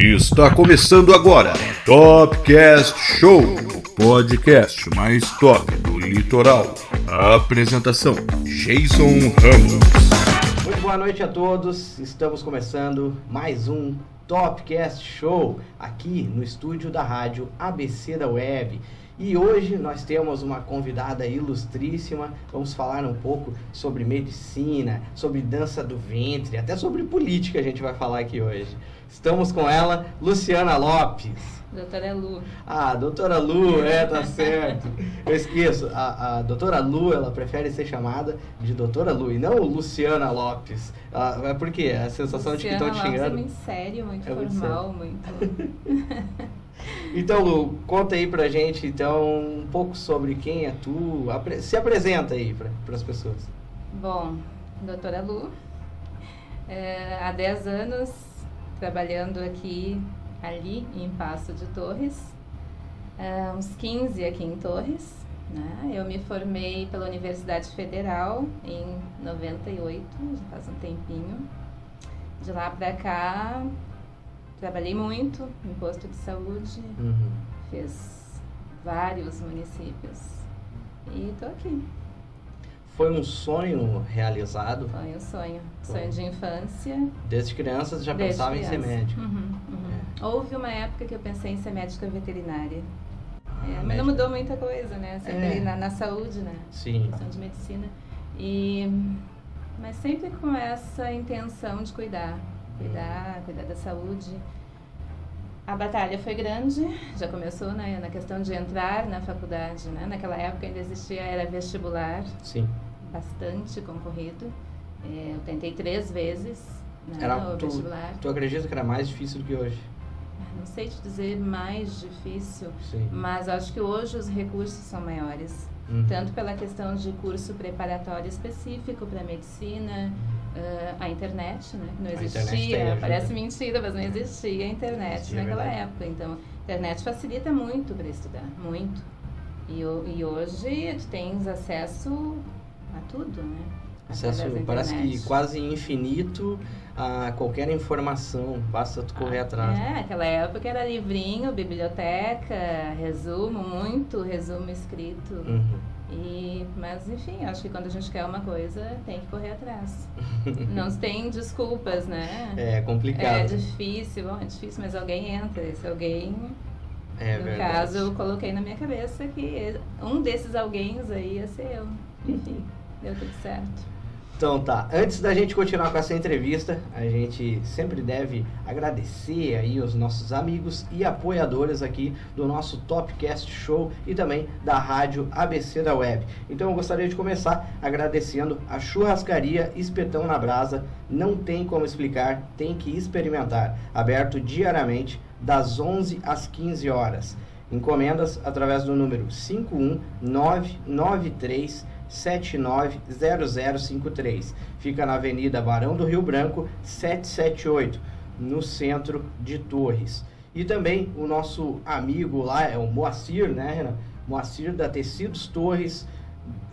Está começando agora Topcast Show, o podcast mais top do litoral. A apresentação: Jason Ramos. Muito boa noite a todos. Estamos começando mais um Topcast Show aqui no estúdio da rádio ABC da Web. E hoje nós temos uma convidada ilustríssima. Vamos falar um pouco sobre medicina, sobre dança do ventre, até sobre política a gente vai falar aqui hoje. Estamos com ela, Luciana Lopes. Doutora Lu. Ah, doutora Lu, é, tá certo. Eu esqueço, a, a doutora Lu, ela prefere ser chamada de doutora Lu e não Luciana Lopes. Ah, é por quê? A sensação Luciana de que estão te Lopes xingando. É muito sério, muito É muito formal, muito. Então, Lu, conta aí pra gente, então, um pouco sobre quem é tu. Se apresenta aí para as pessoas. Bom, doutora Lu, é, há 10 anos trabalhando aqui, ali em Passo de Torres, é, uns 15 aqui em Torres. Né? Eu me formei pela Universidade Federal em 98, já faz um tempinho. De lá pra cá, trabalhei muito em posto de saúde, Uhum. fiz vários municípios e tô aqui. Foi um sonho realizado. Foi um sonho, Foi. sonho de infância. Desde crianças já desde pensava em ser criança. médico. Uhum, uhum. Houve uma época que eu pensei em ser médica veterinária. É, mas médica. não mudou muita coisa, né? Sempre É. ali na, na saúde, né? Sim. Questão de medicina. E, mas sempre com essa intenção de cuidar. Cuidar, cuidar da saúde. A batalha foi grande, já começou né, na questão de entrar na faculdade, né? Naquela época ainda existia, era vestibular, Sim. Bastante concorrido. É, eu tentei três vezes né, Era tu- vestibular. Tu acredita que era mais difícil do que hoje? Não sei te dizer mais difícil, Sim. mas acho que hoje os recursos são maiores. Uhum. Tanto pela questão de curso preparatório específico para medicina, ah, a internet, né? Não existia, parece mentira, mas não existia a internet Existia, é naquela verdade. época. Então, a internet facilita muito para estudar, muito. E, e hoje tu tens acesso a tudo, né? Acesso da parece que quase infinito a qualquer informação. Basta tu correr Ah, atrás. É, aquela época era livrinho, biblioteca, resumo, muito resumo escrito. Uhum. E, mas enfim, acho que quando a gente quer uma coisa, tem que correr atrás. Não tem desculpas, né? É É complicado. difícil, bom, é difícil, mas alguém entra. Esse alguém, É, no verdade. caso, eu coloquei na minha cabeça que um desses alguém aí ia ser eu. Enfim, deu tudo certo. Então tá, antes da gente continuar com essa entrevista, a gente sempre deve agradecer aí os nossos amigos e apoiadores aqui do nosso Topcast Show e também da rádio ABC da Web. Então eu gostaria de começar agradecendo a churrascaria Espetão na Brasa. Não tem como explicar, tem que experimentar. Aberto diariamente das 11 às 15 horas. Encomendas através do número 51993 790053. Fica na Avenida Barão do Rio Branco, 778, no centro de Torres. E também o nosso amigo lá é o Moacir, né, Renan? Moacir da Tecidos Torres,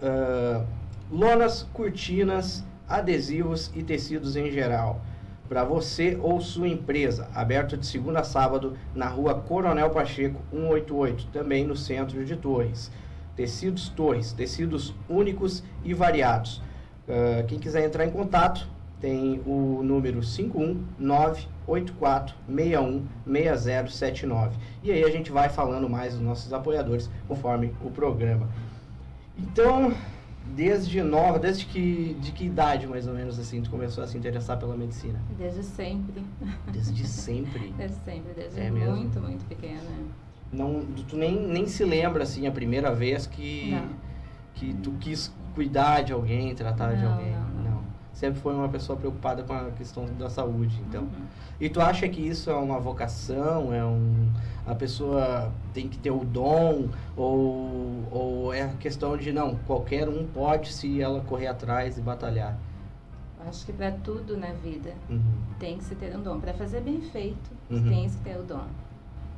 ah, lonas, cortinas, adesivos e tecidos em geral. Para você ou sua empresa, aberto de segunda a sábado na rua Coronel Pacheco 188, também no centro de Torres. Tecidos Torres, tecidos únicos e variados. Ah, quem quiser entrar em contato, tem o número 51984616079. E aí a gente vai falando mais dos nossos apoiadores conforme o programa. Então, desde nova, desde que de que idade mais ou menos assim tu começou a se interessar pela medicina? Desde sempre. Desde sempre. Desde sempre, desde É mesmo? muito, muito pequena. Não, tu nem, nem se lembra assim a primeira vez que Não. que tu quis cuidar de alguém, tratar de Não, alguém. não, não. Sempre foi uma pessoa preocupada com a questão da saúde, então. Uhum. E tu acha que isso é uma vocação, é um a pessoa tem que ter o dom ou, ou é a questão de não, qualquer um pode se ela correr atrás e batalhar. Acho que para tudo na vida Uhum. tem que se ter um dom. Para fazer bem feito, Uhum. tem que se ter o dom.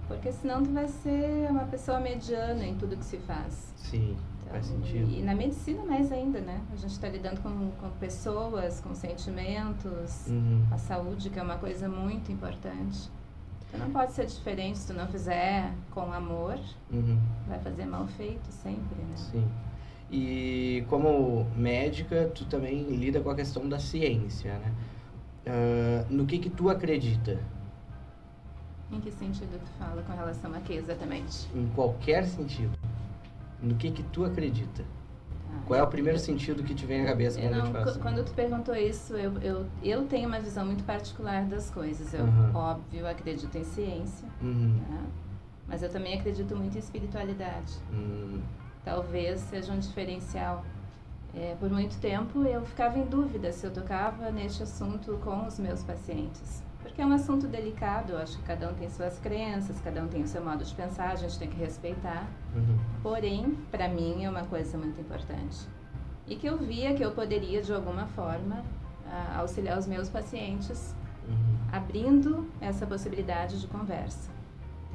Porque senão tu vai ser uma pessoa mediana em tudo que se faz. Sim, Então, faz sentido. E na medicina mais ainda, né? A gente está lidando com, com pessoas, com sentimentos, Uhum. a saúde, que é uma coisa muito importante. Tu não pode ser diferente se tu não fizer com amor, Uhum. vai fazer mal feito sempre, né? Sim. E como médica, tu também lida com a questão da ciência, né? Ah, no que que tu acredita? Em que sentido tu fala com relação a que exatamente? Em qualquer sentido. No que que tu acredita? Ah, Qual é o primeiro sentido que te vem à cabeça Eu quando eu não, te faço? qu- quando tu perguntou isso, eu, eu, eu tenho uma visão muito particular das coisas. Eu, Uhum. óbvio, acredito em ciência, Uhum. né? mas eu também acredito muito em espiritualidade. Hum, Talvez seja um diferencial. É, por muito tempo eu ficava em dúvida se eu tocava neste assunto com os meus pacientes. Porque é um assunto delicado, eu acho que cada um tem suas crenças, cada um tem o seu modo de pensar, a gente tem que respeitar. uhum. Porém, para mim é uma coisa muito importante. E que eu via que eu poderia, de alguma forma, ah, auxiliar os meus pacientes, Uhum. abrindo essa possibilidade de conversa.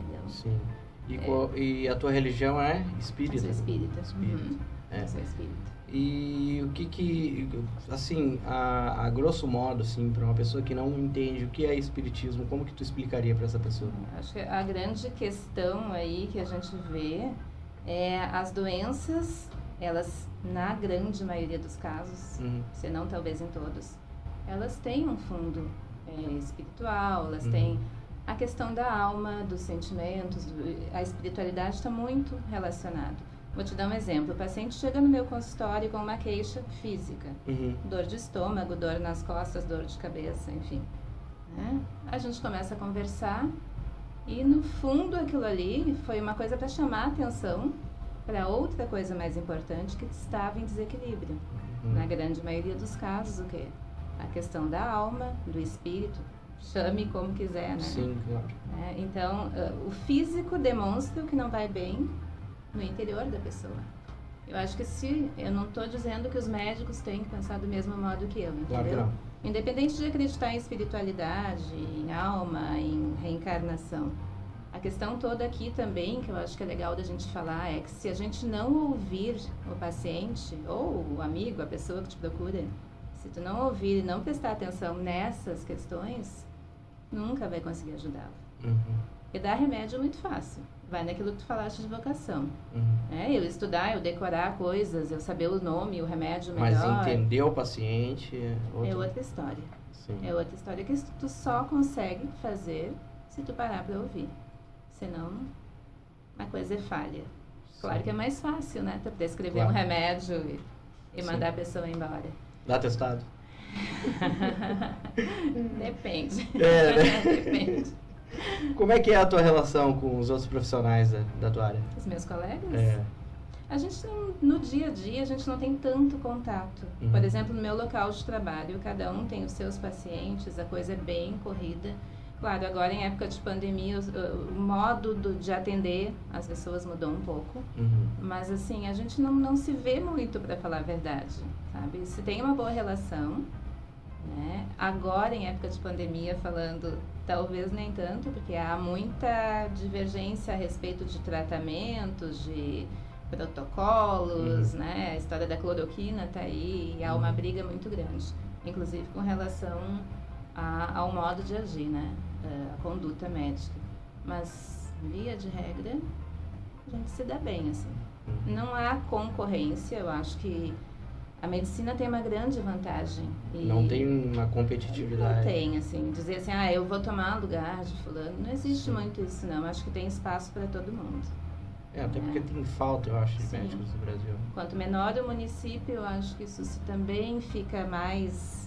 Entendeu? Sim. E, É. qual- e a tua religião é espírita? Eu sou espírita. Espírita. Uhum. É. Eu sou espírita. E o que que, assim, a, a grosso modo, assim, para uma pessoa que não entende o que é espiritismo, como que tu explicaria para essa pessoa? Acho que a grande questão aí que a gente vê é as doenças, elas, na grande maioria dos casos, Uhum. se não talvez em todos, elas têm um fundo é, espiritual, elas Uhum. têm a questão da alma, dos sentimentos, do- a espiritualidade está muito relacionado. Vou te dar um exemplo. O paciente chega no meu consultório com uma queixa física, Uhum. dor de estômago, dor nas costas, dor de cabeça, enfim. né? A gente começa a conversar e no fundo aquilo ali foi uma coisa para chamar a atenção para outra coisa mais importante que estava em desequilíbrio. Uhum. Na grande maioria dos casos, o quê? A questão da alma, do espírito, chame como quiser, né? Sim, claro. É, então, ah, o físico demonstra o que não vai bem no interior da pessoa. Eu acho que se. Eu não estou dizendo que os médicos têm que pensar do mesmo modo que eu, entendeu? Claro que não. Independente de acreditar em espiritualidade, em alma, em reencarnação. A questão toda aqui também, que eu acho que é legal da gente falar, é que se a gente não ouvir o paciente, ou o amigo, a pessoa que te procura, se tu não ouvir e não prestar atenção nessas questões, nunca vai conseguir ajudá-lo. Uhum. E dar remédio é muito fácil. Vai naquilo que tu falaste de vocação. Uhum. É, eu estudar, eu decorar coisas, eu saber o nome, o remédio Mas melhor. entender o paciente é outra... É outra história. Sim. É outra história que tu só consegue fazer se tu parar para ouvir. Senão, a coisa é falha. Claro Sim. que é mais fácil, né? Tu prescrever Claro. um remédio e, e Sim. mandar a pessoa embora. Dá testado? Depende. É, né? Depende. Como é que é a tua relação com os outros profissionais da, da tua área? Os meus colegas? É. A gente não, no dia a dia, a gente não tem tanto contato. Uhum. Por exemplo, no meu local de trabalho, cada um tem os seus pacientes, a coisa é bem corrida. Claro, agora em época de pandemia, o, o modo do- de atender as pessoas mudou um pouco. Uhum. Mas assim, a gente não, não se vê muito, para falar a verdade, sabe? Se tem uma boa relação, né? Agora em época de pandemia, falando, talvez nem tanto, porque há muita divergência a respeito de tratamentos, de protocolos, Uhum. né? A história da cloroquina tá aí e há uma Uhum. briga muito grande, inclusive com relação a- ao modo de agir, né? Eh, A conduta médica. Mas, via de regra, a gente se dá bem, assim. Uhum. Não há concorrência, eu acho que a medicina tem uma grande vantagem. Não tem uma competitividade. Não tem, assim, dizer assim, ah, eu vou tomar lugar de fulano. Não existe muito isso, não. Acho que tem espaço para todo mundo. É, até porque tem falta, eu acho, de Sim. médicos no Brasil. Quanto menor o município, eu acho que isso também fica mais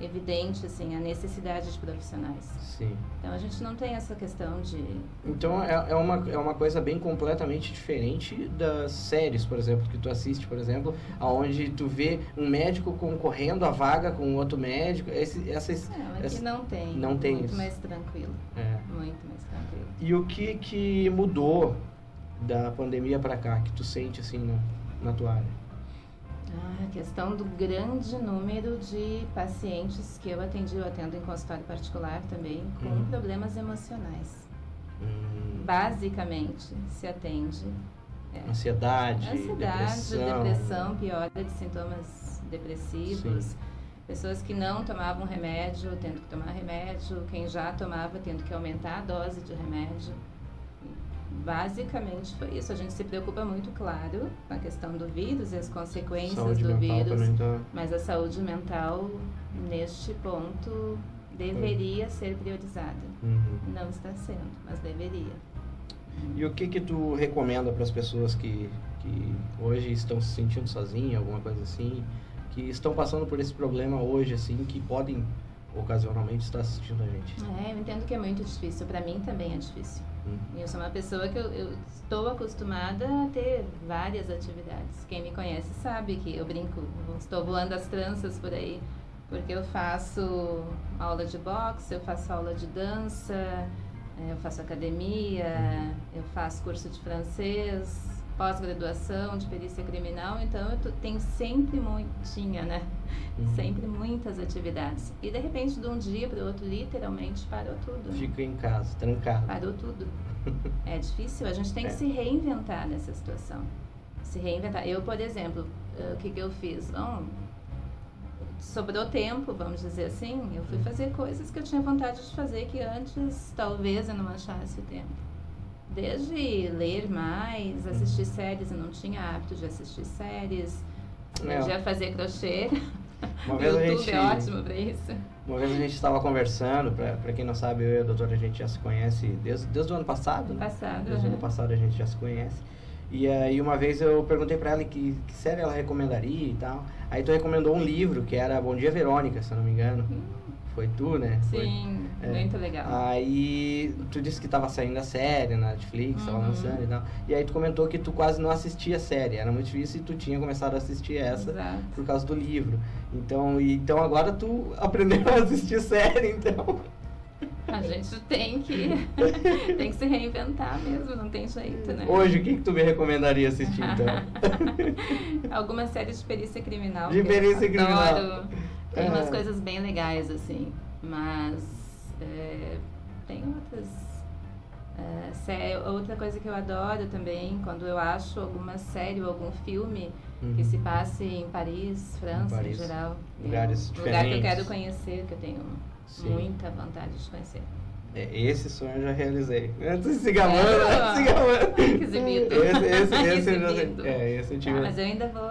evidente, assim, a necessidade de profissionais. Sim. Então, a gente não tem essa questão de... Então é, é, uma, é uma coisa bem completamente diferente das séries, por exemplo, que tu assiste, por exemplo, aonde tu vê um médico concorrendo a vaga com outro médico. Esse, essas, Não, aqui essa- não tem. não tem Muito isso. mais tranquilo. é. Muito mais tranquilo. E o que, que mudou da pandemia pra cá, que tu sente assim na, na tua área? Ah, a questão do grande número de pacientes que eu atendi, eu atendo em consultório particular também, com Uhum. problemas emocionais. Hum, Basicamente, se atende é, ansiedade, ansiedade, depressão. depressão, piora de sintomas depressivos, Pessoas que não tomavam remédio, tendo que tomar remédio, quem já tomava, tendo que aumentar a dose de remédio. Basicamente foi isso. A gente se preocupa muito, claro, com a questão do vírus e as consequências Saúde do vírus, tá- mas a saúde mental, neste ponto, deveria ser priorizada. Uhum. Não está sendo, mas deveria. E o que que tu recomenda para as pessoas que, que hoje estão se sentindo sozinhas, alguma coisa assim, que estão passando por esse problema hoje, assim, que podem ocasionalmente estar assistindo a gente? É, eu entendo que é muito difícil. Para mim também é difícil. Hum. Eu sou uma pessoa que eu, eu estou acostumada a ter várias atividades. Quem me conhece sabe que eu brinco, estou voando as tranças por aí, porque eu faço aula de boxe, eu faço aula de dança, eh, eu faço academia, eu faço curso de francês, pós-graduação de perícia criminal, então eu tenho sempre muito, tinha, né? Uhum. Sempre muitas atividades. E de repente, de um dia para o outro, literalmente parou tudo. né? Fica em casa, trancado. Parou tudo. É difícil, a gente tem que É. se reinventar nessa situação. Se reinventar. Eu, por exemplo, eh, o que, que eu fiz? Bom, sobrou tempo, vamos dizer assim, eu fui fazer coisas que eu tinha vontade de fazer que antes talvez eu não achasse o tempo. Desde ler mais, assistir séries, eu não tinha hábito de assistir séries, É. aprendi a fazer crochê. Uma vez a YouTube gente, é ótimo para isso. uma vez a gente estava conversando, para quem não sabe, eu e a doutora a gente já se conhece desde, desde o ano passado, né? Passado. Desde o ano passado a gente já se conhece. E aí uma vez eu perguntei pra ela que, que série ela recomendaria e tal. Aí tu recomendou um livro que era Bom Dia Verônica, se eu não me engano. Foi tu, né? Foi. Sim, É. muito legal. Aí tu disse que tava saindo a série na Netflix, tava Uhum. lançando e tal. E aí tu comentou que tu quase não assistia a série, era muito difícil e tu tinha começado a assistir essa Exato. por causa do livro. Então, e- então agora tu aprendeu a assistir série, então. A gente tem que, tem que se reinventar mesmo, não tem jeito, né? Hoje, o que, que tu me recomendaria assistir então? Algumas séries de perícia criminal. De perícia criminal. adoro. Tem umas coisas bem legais, assim. Mas é, tem outras. é, sé- outra coisa que eu adoro também, quando eu acho alguma série ou algum filme Uhum. que se passe em Paris, França, Paris. em geral. Lugares um lugar que eu diferentes. quero conhecer, que eu tenho Sim. muita vontade de conhecer. É, esse sonho eu já realizei. Antes se gabando, É. se gabando. Que exibido. Esse, esse, esse eu já Exibido. É, esse eu tive. Ah, mas eu ainda vou,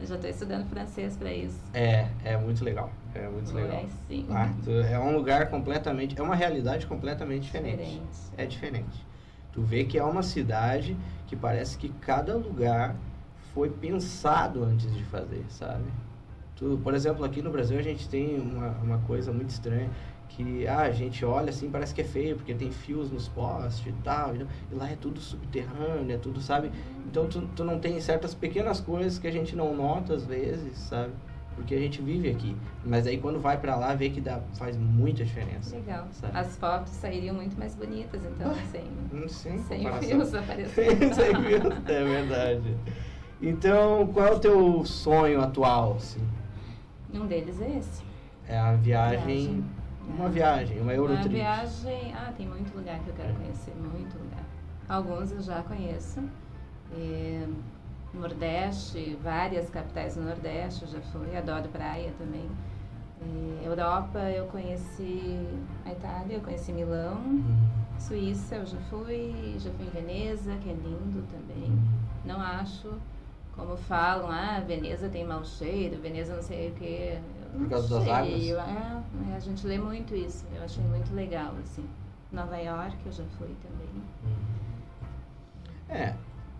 eu já estou estudando francês para isso. É, é muito legal. É muito legal. sim. Ah, tu- é um lugar completamente. É uma realidade completamente diferente. Diferente. É diferente. Tu vê que é uma cidade que parece que cada lugar foi pensado antes de fazer, sabe? Tu, por exemplo, aqui no Brasil a gente tem uma, uma coisa muito estranha que ah, a gente olha assim, parece que é feio, porque tem fios nos postes e tal, e lá é tudo subterrâneo, é tudo, sabe? Então tu, tu não tem certas pequenas coisas que a gente não nota às vezes, sabe? Porque a gente vive aqui. Mas aí quando vai pra lá, vê que dá, faz muita diferença. Legal. Sabe? As fotos sairiam muito mais bonitas, então, Ah, sem, Hum, Sem sem fios aparecendo. Sem fios, é verdade. Então, qual é o teu sonho atual, assim? Um deles é esse. É a viagem, Viagem. Uma viagem, uma Uma Eurotrip. viagem. Ah, tem muito lugar que eu quero conhecer, muito lugar. Alguns eu já conheço. É, Nordeste, várias capitais do Nordeste eu já fui, adoro praia também. É, Europa eu conheci a Itália, eu conheci Milão. Hum, Suíça eu já fui, já fui em Veneza, que é lindo também. hum. Não acho, como falam, ah, Veneza tem mau cheiro, Veneza não sei o que. Por causa das águas? É, é, a gente lê muito isso. Eu achei muito legal, assim. Nova York eu já fui também. É,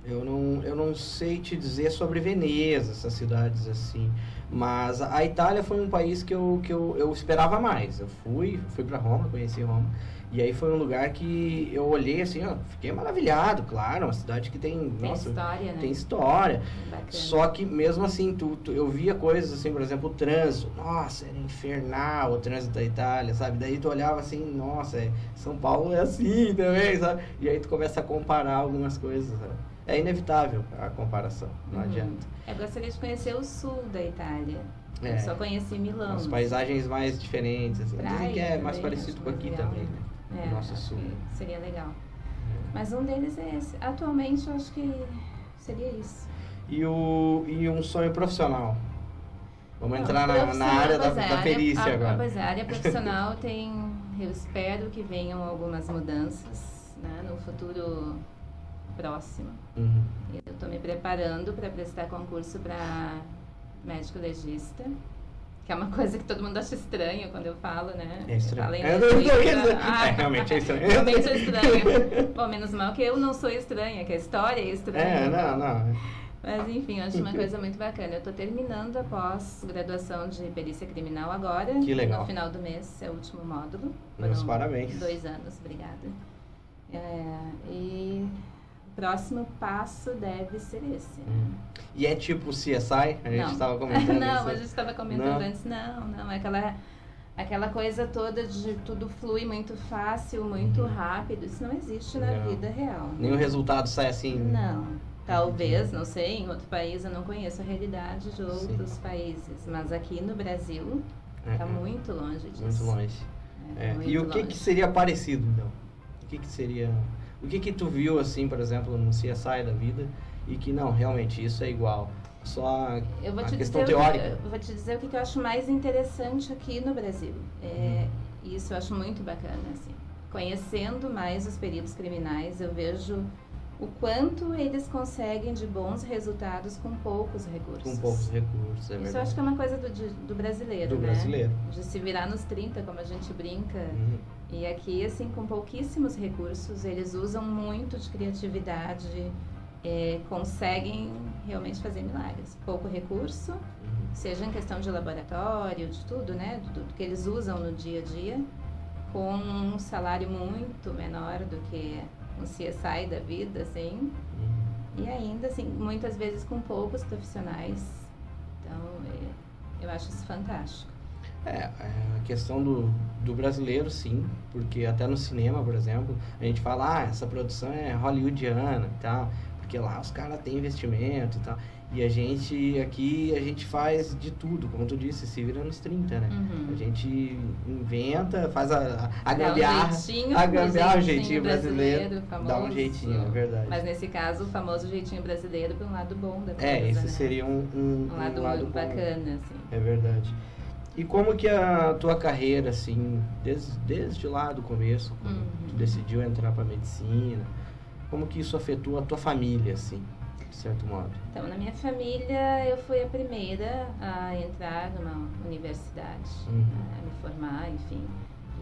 eu não, eu não sei te dizer sobre Veneza, essas cidades assim, mas a a Itália foi um país que eu, que eu, eu esperava mais. Eu fui, fui para Roma, conheci Roma, e aí foi um lugar que eu olhei assim, ó, fiquei maravilhado, claro, uma cidade que tem, Tem nossa, história, né? tem história. Bacana. Só que mesmo assim, tu, tu- eu via coisas assim, por exemplo, o trânsito. Nossa, era infernal o trânsito da Itália, sabe? Daí tu olhava assim, nossa, é- São Paulo é assim também, sabe? E aí tu começa a comparar algumas coisas. sabe? É inevitável a comparação, não Uhum. adianta. Eu gostaria de conhecer o sul da Itália. É. Eu só conheci Milão. As paisagens mais diferentes, assim. Dizem que é mais parecido com aqui legal. também, né? É, acho sul. Seria legal. Mas um deles é esse. Atualmente eu acho que seria isso. E, o, e um sonho profissional. Vamos Não, entrar na, na área da, é, da a área- perícia a- agora. Pois é, a área profissional tem, eu espero que venham algumas mudanças né, no futuro próximo. Uhum. Eu estou me preparando para prestar concurso para médico legista, que é uma coisa que todo mundo acha estranho quando eu falo, né? É estranho. Falo em É, Ah, é, realmente é estranho. Realmente é estranho. Bom, menos mal que eu não sou estranha, que a história é estranha. É, não, não. Mas enfim, eu acho uma coisa muito bacana. Eu estou terminando a pós-graduação de perícia criminal agora. Que legal. No final do mês é o último módulo. Meus parabéns. Dois anos, obrigada. É, e próximo passo deve ser esse. né? E é tipo CSI? A gente estava comentando não, isso. a gente estava comentando Não? antes. Não, não. É aquela, aquela coisa toda de tudo flui muito fácil, muito Uhum. rápido. Isso não existe na Não. vida real. Nenhum resultado sai assim. Não. Talvez, não sei, em outro país eu não conheço a realidade de outros países. Mas aqui no Brasil É, está é, muito longe disso. muito longe. É, É, muito E o que, longe. que seria parecido, então? O que, que seria. O que, que tu viu, assim, por exemplo, no CSI da vida e que não, realmente isso é igual? Só Eu vou a te questão dizer teórica. eu vou te dizer o que que eu acho mais interessante aqui no Brasil. É, Uhum. Isso eu acho muito bacana, assim. Conhecendo mais os peritos criminais, eu vejo o quanto eles conseguem de bons resultados com poucos recursos. Com poucos recursos, é Isso eu verdade. acho que é uma coisa do, de- do brasileiro, Do né? brasileiro. De se virar nos 30, como a gente brinca. Uhum. E aqui, assim, com pouquíssimos recursos, eles usam muito de criatividade, é, conseguem realmente fazer milagres. Pouco recurso, Uhum. seja em questão de laboratório, de tudo, né? Tudo que eles usam no dia a dia, com um salário muito menor do que um CSI da vida, assim. Uhum. E ainda, assim, muitas vezes com poucos profissionais. Então, é, eu acho isso fantástico. É, é, a questão do, do brasileiro, sim, porque até no cinema, por exemplo, a gente fala, ah, essa produção é hollywoodiana e tal, porque lá os caras têm investimento e tal. E a gente aqui, a gente faz de tudo, como tu disse, se vira nos 30, né? Uhum. A gente inventa, faz a, a um gambiarra, jeitinho, a gambiarra, o jeitinho brasileiro, brasileiro, dá um famoso. jeitinho, é verdade. Mas nesse caso, o famoso jeitinho brasileiro um lado bom da coisa, É, esse né? seria um, um, um lado, lado bom. bacana, assim. É verdade. E como que a tua carreira, assim, desde, desde lá do começo, quando Uhum. tu decidiu entrar para medicina, como que isso afetou a tua família, assim, de certo modo? Então, na minha família, eu fui a primeira a entrar numa universidade, Uhum. a me formar, enfim.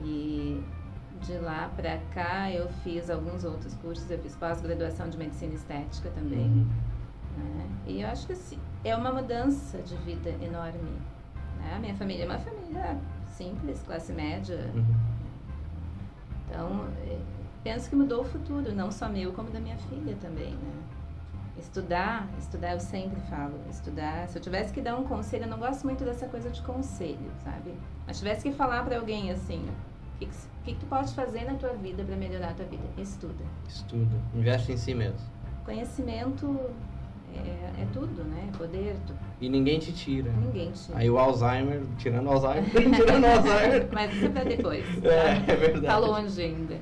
E de lá pra cá, eu fiz alguns outros cursos. Eu fiz pós-graduação de medicina estética também. Uhum. né? E eu acho que assim, é uma mudança de vida enorme. Né? A minha família é uma família simples, classe média. Uhum. Então, eh, penso que mudou o futuro, não só meu, como da minha filha também, né? Estudar, estudar eu sempre falo, estudar. Se eu tivesse que dar um conselho, eu não gosto muito dessa coisa de conselho, sabe? Mas tivesse que falar pra alguém assim, o que, que, que que tu pode fazer na tua vida pra melhorar a tua vida? Estuda. Estuda, investe em si mesmo. Conhecimento é, é tudo, né? É poder, tu, E ninguém te tira. ninguém te... Aí o Alzheimer, tirando o Alzheimer, tirando o Alzheimer. Mas isso é pra depois. É, tá? é verdade. Tá longe ainda.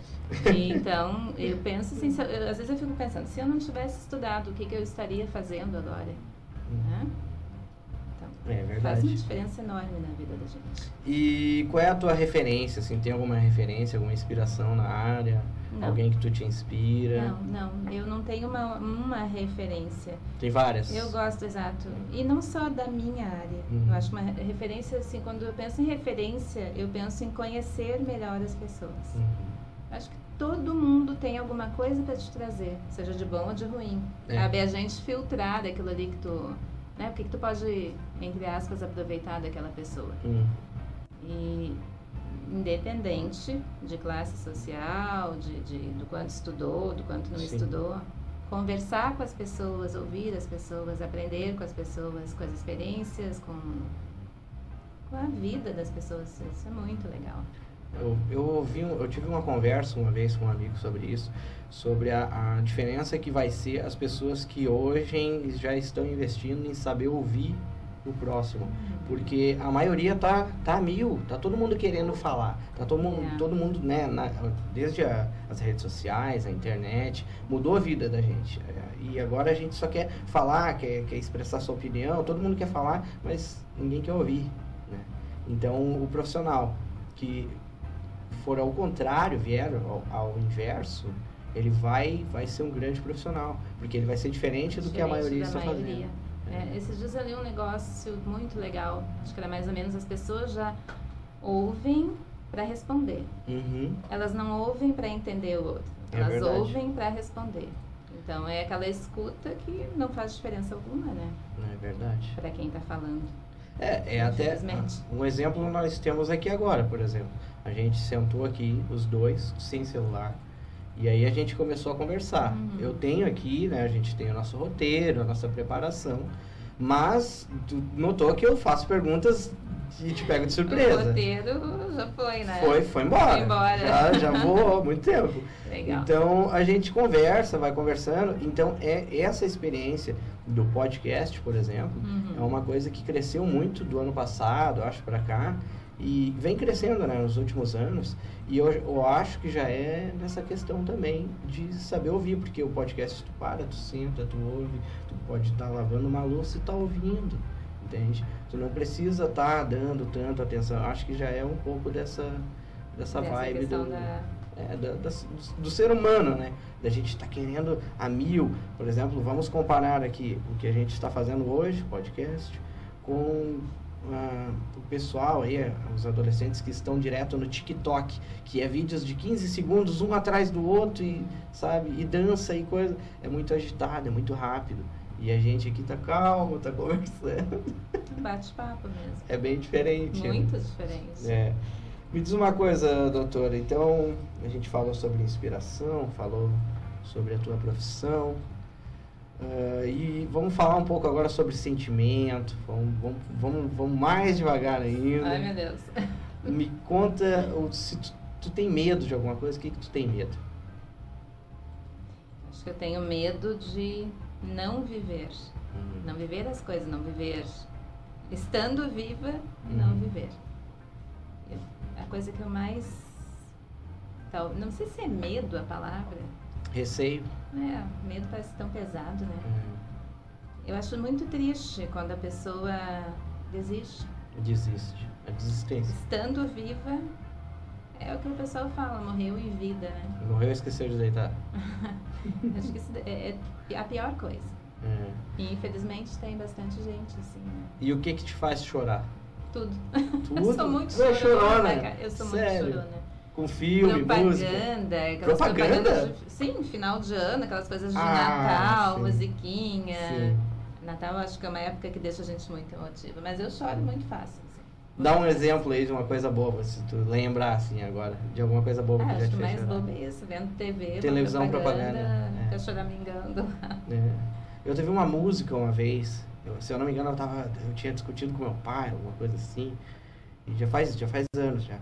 E, então, eu penso assim, eu- às vezes eu fico pensando, se eu não tivesse estudado, o que, que eu estaria fazendo agora? Né? Então, É faz uma verdade. diferença enorme na vida da gente. E qual é a tua referência, assim, tem alguma referência, alguma inspiração na área? Não. Alguém que tu te inspira? Não, não, eu não tenho uma, uma referência. Tem várias? Eu gosto, exato. E não só da minha área. Uhum. Eu acho uma re- referência, assim, quando eu penso em referência, eu penso em conhecer melhor as pessoas. Uhum. Acho que todo mundo tem alguma coisa para te trazer, seja de bom ou de ruim. É. Cabe a gente filtrar daquilo ali que tu. Né? O que, que tu pode, entre aspas, aproveitar daquela pessoa. Hum. E independente de classe social, de, de- do quanto estudou, do quanto não Sim. estudou, conversar com as pessoas, ouvir as pessoas, aprender com as pessoas, com as experiências, com, com a vida das pessoas. Isso é muito legal. Eu, eu ouvi, eu tive uma conversa uma vez com um amigo sobre isso, sobre a, a diferença que vai ser as pessoas que hoje já estão investindo em saber ouvir o próximo. Porque a maioria tá, tá a mil, tá todo mundo querendo falar. Tá todo mundo, É. todo mundo né, na- desde a- as redes sociais, a internet, mudou a vida da gente. É, E agora a gente só quer falar, quer, quer expressar sua opinião, todo mundo quer falar, mas ninguém quer ouvir. Né? Então o profissional que for ao contrário, vier ao, ao inverso, ele vai, vai ser um grande profissional. Porque ele vai ser diferente do que a maioria está maioria. fazendo. É, esses dias eu li um negócio muito legal. Acho que era mais ou menos as pessoas já ouvem para responder. Uhum. Elas não ouvem para entender o outro. É Elas verdade. ouvem para responder. Então é aquela escuta que não faz diferença alguma, né? Não é verdade? Para quem tá falando. É, é até um exemplo nós temos aqui agora, por exemplo. A gente sentou aqui, os dois, sem celular, e aí a gente começou a conversar. Uhum. Eu tenho aqui, né, a gente tem o nosso roteiro, a nossa preparação, mas tu notou que eu faço perguntas e te pego de O surpresa. roteiro já foi, né? Foi, foi embora. Foi embora. Já, já voou há muito tempo. Legal. Então a gente conversa, vai conversando. Então é essa experiência do podcast, por exemplo, Uhum. é uma coisa que cresceu muito do ano passado, acho, para cá. E vem crescendo né, nos últimos anos. E eu, eu acho que já é nessa questão também de saber ouvir, porque o podcast tu para, tu senta, tu ouve, tu pode estar lavando uma louça e tá ouvindo, entende? Tu não precisa estar dando tanto atenção. Acho que já é um pouco dessa, dessa, Dessa vibe do, da- é, da- da- do, do ser humano, né? Da gente estar querendo a mil. Por exemplo, vamos comparar aqui o que a gente está fazendo hoje, podcast, com ah, o pessoal aí, os adolescentes que estão direto no TikTok, que é vídeos de 15 segundos, um atrás do outro, e, sabe? E dança e coisa. É muito agitado, é muito rápido. E a gente aqui tá calmo, tá conversando. Um bate-papo mesmo. É bem diferente. né? Muito diferente. É. Me diz uma coisa, doutora. Então, a gente falou sobre inspiração, falou sobre a tua profissão. Ah, e vamos falar um pouco agora sobre sentimento. Vamos, vamos, vamos, vamos mais devagar ainda. Ai, meu Deus. Me conta se tu, tu tem medo de alguma coisa, o que, que tu tem medo? Acho que eu tenho medo de não viver. Não viver as coisas, não viver. Estando viva, não Uhum. viver. Eu- a coisa que eu mais. Tal, não sei se é medo a palavra. Receio? É, medo parece tão pesado, né? Hum, Eu acho muito triste quando a pessoa desiste. Desiste. A desistência. Estando viva, é o que o pessoal fala, morreu em vida, né? Morreu e esqueceu de deitar. Acho que isso é, é a pior coisa. É. E infelizmente tem bastante gente, assim, né? E o que que te faz chorar? Tudo. Tudo? Eu sou muito é chorona, chorona? cara. Eu sou Sério? muito chorona. Com filme, música? propaganda, aquelas Propaganda? propagandas de, sim, final de ano, aquelas coisas de Ah, Natal, sim. musiquinha. Sim. Natal acho que é uma época que deixa a gente muito emotiva, mas eu choro muito fácil. Assim. Dá um exemplo aí de uma coisa boba, se tu lembrar assim agora, de alguma coisa boba Ah, que já te fez mais chorar. bobo é isso, vendo TV, Televisão, propaganda, propaganda, é. choramingando. É. Eu teve uma música uma vez, eu- se eu não me engano, eu, tava, eu tinha discutido com meu pai, alguma coisa assim, e já faz, já faz anos já.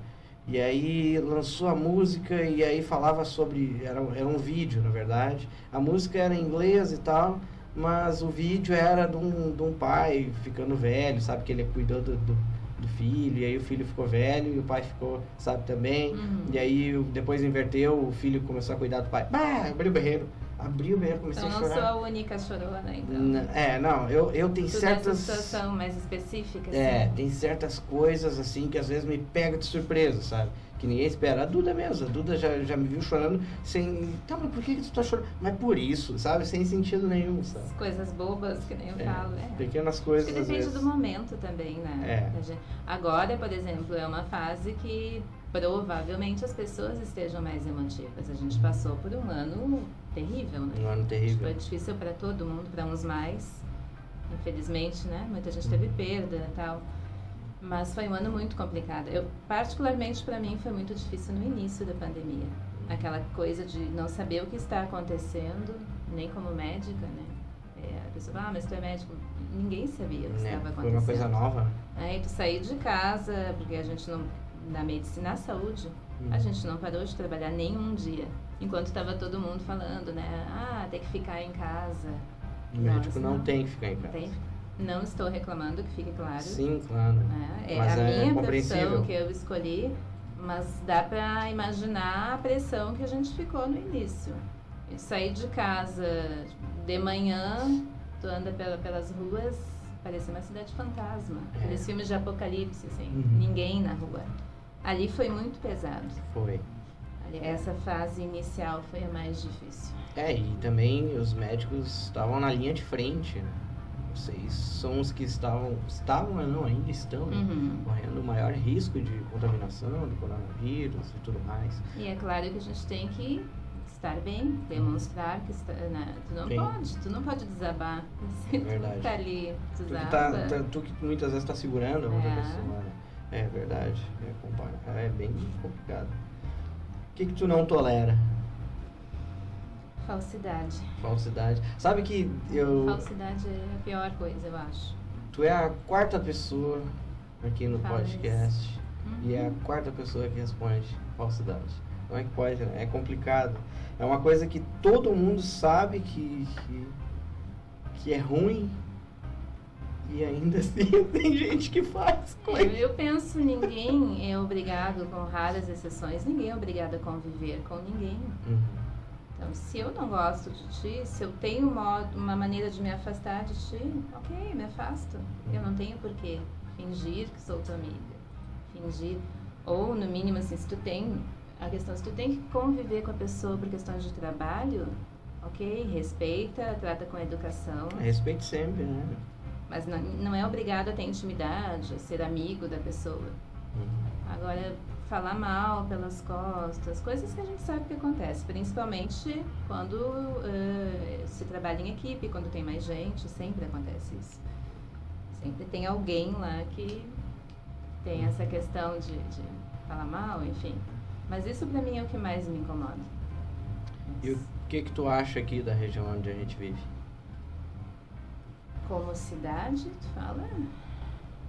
E aí lançou a música e aí falava sobre. Era, era um vídeo, na verdade. A música era em inglês e tal, mas o vídeo era de um, de um pai ficando velho, sabe? Que ele cuidou do, do, do filho, e aí o filho ficou velho e o pai ficou, sabe, também. Uhum. E aí depois inverteu, o filho começou a cuidar do pai. Bah, abriu o berreiro. Abriu o berreiro, comecei Então a não chorar. sou a única chorona, então. N- É, não, eu, eu tenho Tudo certas. nessa situação mais específica, assim. É, tem certas coisas assim que às vezes me pega de surpresa, sabe? Que ninguém espera. A Duda mesmo, a Duda já, já me viu chorando sem. Tá, mas por que, que tu tá chorando? Mas por isso, sabe? Sem sentido nenhum, sabe? As coisas bobas que nem eu É, falo. É. Pequenas Acho coisas que às depende vezes. do momento também, né? É. Agora, por exemplo, é uma fase que provavelmente as pessoas estejam mais emotivas. A gente passou por um ano terrível, né? Um ano terrível. Foi difícil para todo mundo, para uns mais. Infelizmente, né? Muita gente teve perda e tal. Mas foi um ano muito complicado. Eu, particularmente para mim, foi muito difícil no início da pandemia. Aquela coisa de não saber o que está acontecendo, nem como médica, né? É, a pessoa fala, ah, mas tu é médico. Ninguém sabia o que Né? estava acontecendo. Foi uma coisa nova. Aí tu sair de casa, porque a gente não. Na medicina, na saúde, a Hum. gente não parou de trabalhar nenhum dia. Enquanto estava todo mundo falando, né? Ah, tem que ficar em casa. O médico Nossa, não não. tem que ficar em casa. Tem, Não estou reclamando, que fique claro. Sim, claro. É, é a é minha profissão que eu escolhi, mas dá para imaginar a pressão que a gente ficou no início. Eu saí de casa de manhã, tu anda pela, pelas ruas, parecia uma cidade fantasma. É. Aqueles filmes de apocalipse, assim, Uhum. ninguém na rua. Ali foi muito pesado. Foi. Essa fase inicial foi a mais difícil. É, e também os médicos estavam na linha de frente, né? Vocês são os que estavam, estavam, não, ainda estão, né? Uhum. correndo o maior risco de contaminação do coronavírus e tudo mais. E é claro que a gente tem que estar bem, demonstrar que está, né? tu não Sim. pode, tu não pode desabar. Se tu Verdade. tá ali, Tu que, desaba. tá, tá- tu que muitas vezes está segurando a outra É. pessoa, né? É verdade, é, é bem complicado. O que que tu não tolera? Falsidade. Falsidade. Sabe que eu... Falsidade é a pior coisa, eu acho. Tu é a quarta pessoa aqui no Fala podcast Uhum. e é a quarta pessoa que responde falsidade. Como é que pode, né? É complicado. É uma coisa que todo mundo sabe que, que, que é ruim e ainda assim tem gente que faz. Como é Eu, eu penso, ninguém é obrigado, com raras exceções, ninguém é obrigado a conviver com ninguém. Uhum. Então, se eu não gosto de ti, se eu tenho um modo, uma maneira de me afastar de ti, ok, me afasto. Eu não tenho por que fingir que sou tua amiga. Fingir. Ou, no mínimo, assim, se tu tem. A questão, se tu tem que conviver com a pessoa por questões de trabalho, ok, respeita, trata com educação. Respeite sempre, né? Mas não, não é obrigado a ter intimidade, a ser amigo da pessoa. Uhum. Agora, falar mal pelas costas, coisas que a gente sabe que acontece, principalmente quando eh, se trabalha em equipe, quando tem mais gente, sempre acontece isso. Sempre tem alguém lá que tem essa questão de, de falar mal, enfim. Mas isso pra mim é o que mais me incomoda. E o que que tu acha aqui da região onde a gente vive? Como cidade, tu fala?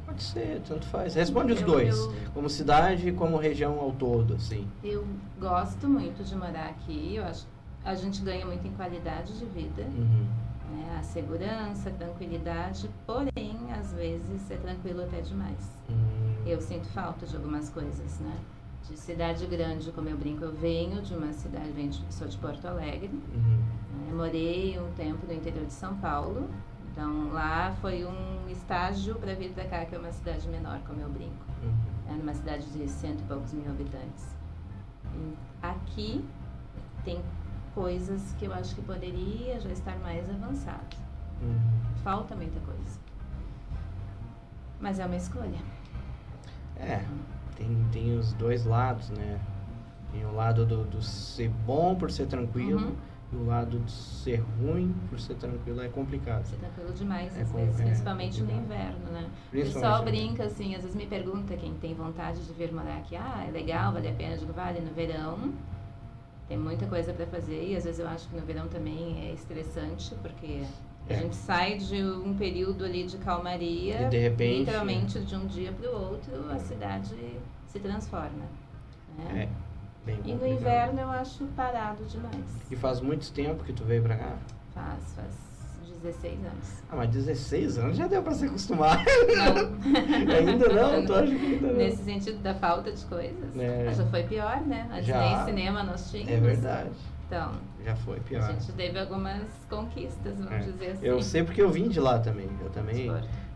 Pode ser, tanto faz. Responde os Eu- dois. eu- Como cidade e como região ao todo, assim. Eu gosto muito de morar aqui, eu acho a gente ganha muito em qualidade de vida. Uhum. né, a segurança, a tranquilidade, porém, às vezes é tranquilo até demais. Hum. Eu sinto falta de algumas coisas, né? De cidade grande, como eu brinco, eu venho de uma cidade, venho de, sou de Porto Alegre, Uhum. né, morei um tempo no interior de São Paulo, então lá foi um estágio para vir para cá, que é uma cidade menor, como eu brinco, Uhum. é numa cidade de cento e poucos mil habitantes. E aqui tem coisas que eu acho que poderia já estar mais avançado. Uhum. Falta muita coisa. Mas é uma escolha. É, tem, tem os dois lados, né? Tem o lado do, do ser bom por ser tranquilo Uhum. E o lado de ser ruim por ser tranquilo é complicado. Ser tranquilo demais, É às vezes, é, principalmente no complicado. inverno, né? O pessoal no brinca assim, às vezes me pergunta quem tem vontade de vir morar aqui, ah, é legal, vale a pena, eu digo, vale no verão. Tem muita coisa para fazer e às vezes eu acho que no verão também é estressante, porque a É. gente sai de um período ali de calmaria, E de repente- literalmente de um dia para o outro, a cidade se transforma. né? É, bem E complicado. no inverno eu acho parado demais. E faz muito tempo que tu veio pra cá? Faz, faz 16 anos. Ah, mas 16 anos já deu pra se acostumar. Não. ainda não? Tu acha que ainda não? Nesse sentido da falta de coisas. É. Já foi pior, né? Antes Já. nem cinema nós tínhamos. É verdade. Então, Já foi a pior. gente teve algumas conquistas, vamos É. dizer assim. Eu sei porque eu vim de lá também. Eu também.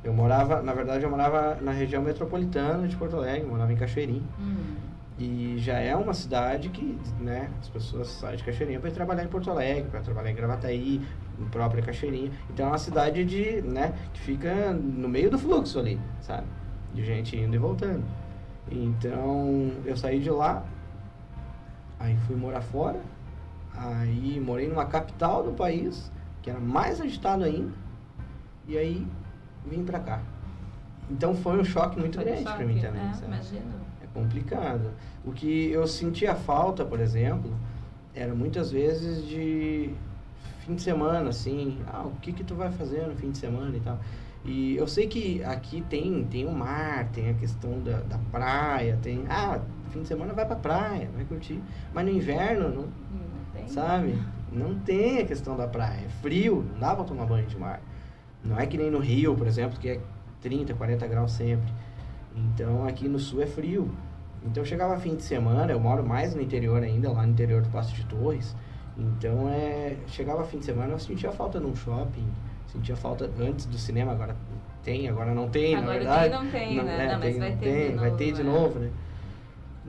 Eu morava, na verdade, eu morava na região metropolitana de Porto Alegre, morava em Cachoeirinha. Hum, E já é uma cidade que, né, as pessoas saem de Cachoeirinha para ir trabalhar em Porto Alegre, para trabalhar em Gravataí, em própria Cachoeirinha. Então é uma cidade de, né, que fica no meio do fluxo ali, sabe? De gente indo e voltando. Então eu saí de lá, aí fui morar fora, aí morei numa capital do país, que era mais agitado ainda, e aí vim pra cá. Então foi um choque muito foi um grande choque, pra mim também, né? sabe? Imagino. Complicado. O que eu sentia falta, por exemplo, era muitas vezes de fim de semana, assim, ah, o que que tu vai fazer no fim de semana e tal. E eu sei que aqui tem, tem o mar, tem a questão da, da praia, tem, ah, fim de semana vai pra praia, vai curtir. Mas no inverno, não, Não sabe? Não tem a questão da praia, é frio, não dá pra tomar banho de mar. Não é que nem no Rio, por exemplo, que é 30, 40 graus sempre. Então aqui no sul é frio. Então chegava fim de semana, eu moro mais no interior ainda, lá no interior do Passo de Torres. Então é, chegava fim de semana, eu sentia falta num shopping, sentia falta antes do cinema, agora tem, agora não tem, agora na verdade. Tem, não tem, não, né? É, não, tem, mas vai não ter tem, de novo. vai ter de é. novo, né?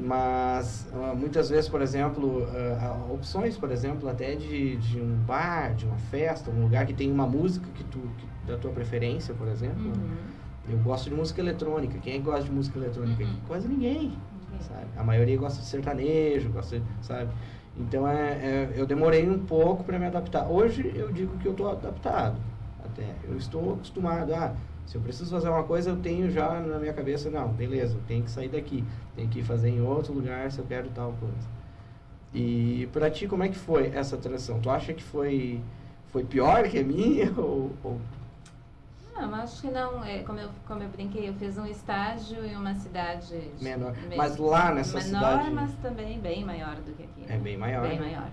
Mas ah, muitas vezes, por exemplo, ah, ah, opções, por exemplo, até de, de um bar, de uma festa, um lugar que tem uma música que tu, que, da tua preferência, por exemplo. Uhum. Eu gosto de música eletrônica. Quem é que gosta de música eletrônica Uhum. aqui? Quase ninguém. Sabe? A maioria gosta de sertanejo, gosta, de- sabe? Então é, é- eu demorei um pouco para me adaptar. Hoje eu digo que eu estou adaptado. Até eu estou acostumado. Ah, se eu preciso fazer uma coisa, eu tenho já na minha cabeça, não, beleza, tenho que sair daqui, tenho que fazer em outro lugar se eu quero tal coisa. E para ti, como é que foi essa transição? Tu acha que foi foi pior que a minha ou, ou Não, acho que não. É, como, eu, como eu brinquei, eu fiz um estágio em uma cidade de- Menor. me- Mas lá nessa menor, cidade- mas também bem maior do que aqui. é né? bem maior? Bem né? maior.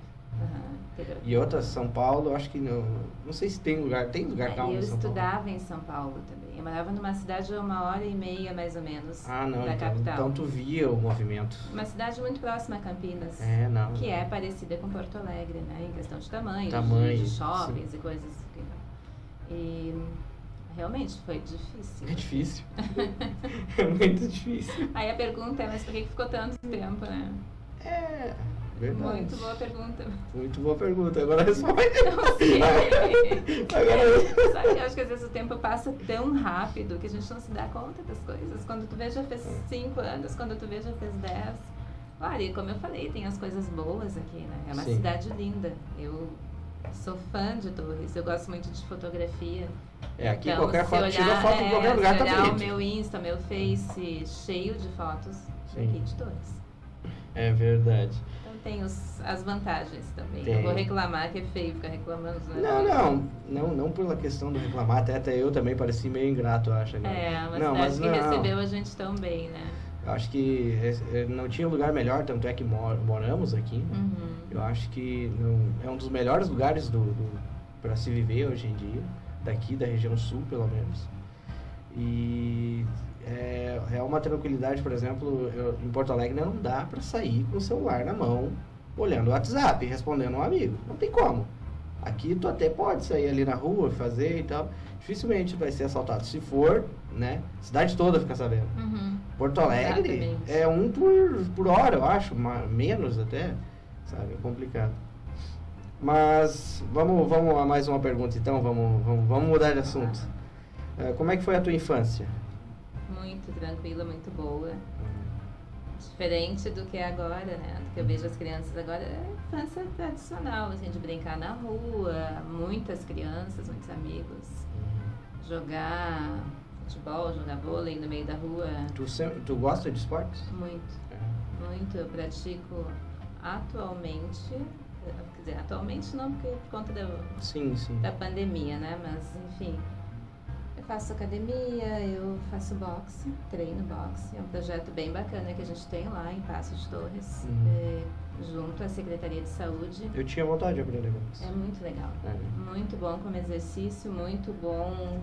Interior. E outra, São Paulo, acho que não. Não sei se tem lugar. Tem lugar Aí calmo eu em São Paulo. estudava em São Paulo também. Eu morava numa cidade a uma hora e meia, mais ou menos, Ah, não. da Então, capital. então tu via o movimento. Uma cidade muito próxima a Campinas. É, não. Que é parecida com Porto Alegre, né? Em questão de tamanho, de- Tamanho, de, shoppings e coisas. que- E realmente foi difícil. É difícil. é muito difícil. Aí a pergunta é, mas por que que ficou tanto tempo, né? É. Verdade. Muito boa pergunta. Muito boa pergunta. Agora responde. Não sei. Agora Sabe, eu acho que às vezes o tempo passa tão rápido que a gente não se dá conta das coisas. Quando tu vê, já fez É. cinco anos, quando tu vê, já fez dez. Claro, e como eu falei, tem as coisas boas aqui, né? É uma Sim. cidade linda. Eu sou fã de Torres, eu gosto muito de fotografia. É, aqui Então, qualquer foto, olhar- tira foto em é, qualquer lugar, se tá olhar o meu Insta, meu Face, cheio de fotos Sim. aqui de Torres. É verdade. Então tem os, as vantagens também. Tem. Não vou reclamar que é feio ficar reclamando. né? Não, não, não, não pela questão do reclamar, até, até eu também pareci meio ingrato, eu acho. agora. É, uma não, mas que não. recebeu a gente tão bem, né? Eu acho que é, é, não tinha lugar melhor, tanto é que mor- moramos aqui. né? Uhum. Eu acho que não, é um dos melhores lugares do, do para se viver hoje em dia, daqui da região sul, pelo menos. E é, é uma tranquilidade, por exemplo, eu- em Porto Alegre não dá para sair com o celular na mão, olhando o WhatsApp, respondendo um amigo. Não tem como. Aqui tu até pode sair ali na rua, fazer e tal. Dificilmente vai ser assaltado. Se for, né? Cidade toda fica sabendo. Uhum. Porto Alegre é um por, por hora, eu acho, menos até, sabe? É complicado. Mas vamos, vamos a mais uma pergunta então, vamos, vamos, vamos mudar de assunto. Eh, como é que foi a tua infância? Muito tranquila, muito boa. Diferente do que é agora, né? Do que eu vejo as crianças agora, é infância tradicional, assim, de brincar na rua, muitas crianças, muitos amigos, jogar futebol, jogar vôlei no meio da rua, Tu, sempre, tu gosta de esportes? muito. É. Muito, eu pratico atualmente, quer dizer, atualmente não, porque por conta da, Sim, sim. da pandemia, né? Mas, enfim, eu faço academia, eu faço boxe, treino boxe, é um projeto bem bacana que a gente tem lá em Passo de Torres, Uhum. é, junto à Secretaria de Saúde. Eu tinha vontade de aprender boxe. É muito legal. É. Muito bom como exercício, muito bom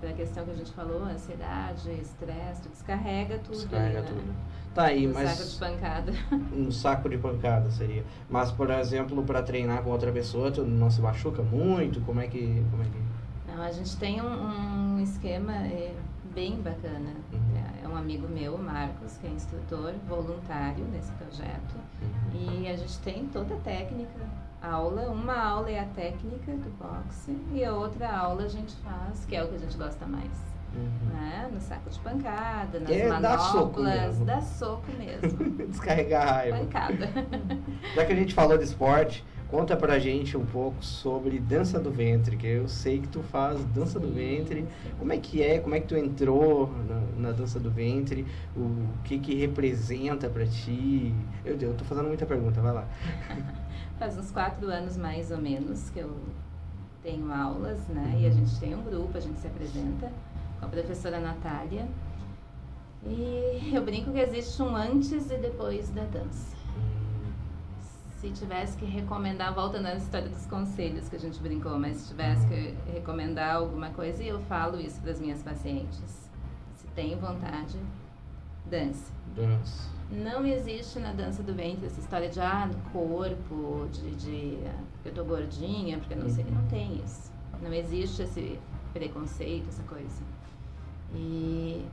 para a questão que a gente falou, ansiedade, estresse, tu descarrega tudo. Descarrega ali, né? tudo. Tá aí, Um mas saco de pancada. um saco de pancada seria. Mas, por exemplo, para treinar com outra pessoa, tu não se machuca muito? Como é que. Como é que... Não, a gente tem um, um esquema é, bem bacana. Uhum. É, um amigo meu, o Marcos, que é instrutor voluntário nesse projeto. E a gente tem toda a técnica, aula. Uma aula é a técnica do boxe e a outra aula a gente faz, que é o que a gente gosta mais. Uhum. Né? No saco de pancada, nas É, dá soco manoplas, mesmo. dá soco mesmo. Descarregar a raiva. Pancada. Já que a gente falou de esporte, conta pra gente um pouco sobre dança do ventre, que eu sei que tu faz dança do ventre. Como é que é? Como é que tu entrou na, na dança do ventre? O que que representa pra ti? Eu, eu tô fazendo muita pergunta, vai lá. Faz uns quatro anos mais ou menos que eu tenho aulas, né? E a gente tem um grupo, a gente se apresenta com a professora Natália. E eu brinco que existe um antes e depois da dança. Se tivesse que recomendar, volta na história dos conselhos que a gente brincou, mas se tivesse que recomendar alguma coisa, eu falo isso para as minhas pacientes. Se tem vontade, dance. Dance. Não existe na dança do ventre essa história de ah, do corpo, de, de ah, eu tô gordinha, porque eu não sei. Uhum. Não tem isso. Não existe esse preconceito, essa coisa. E,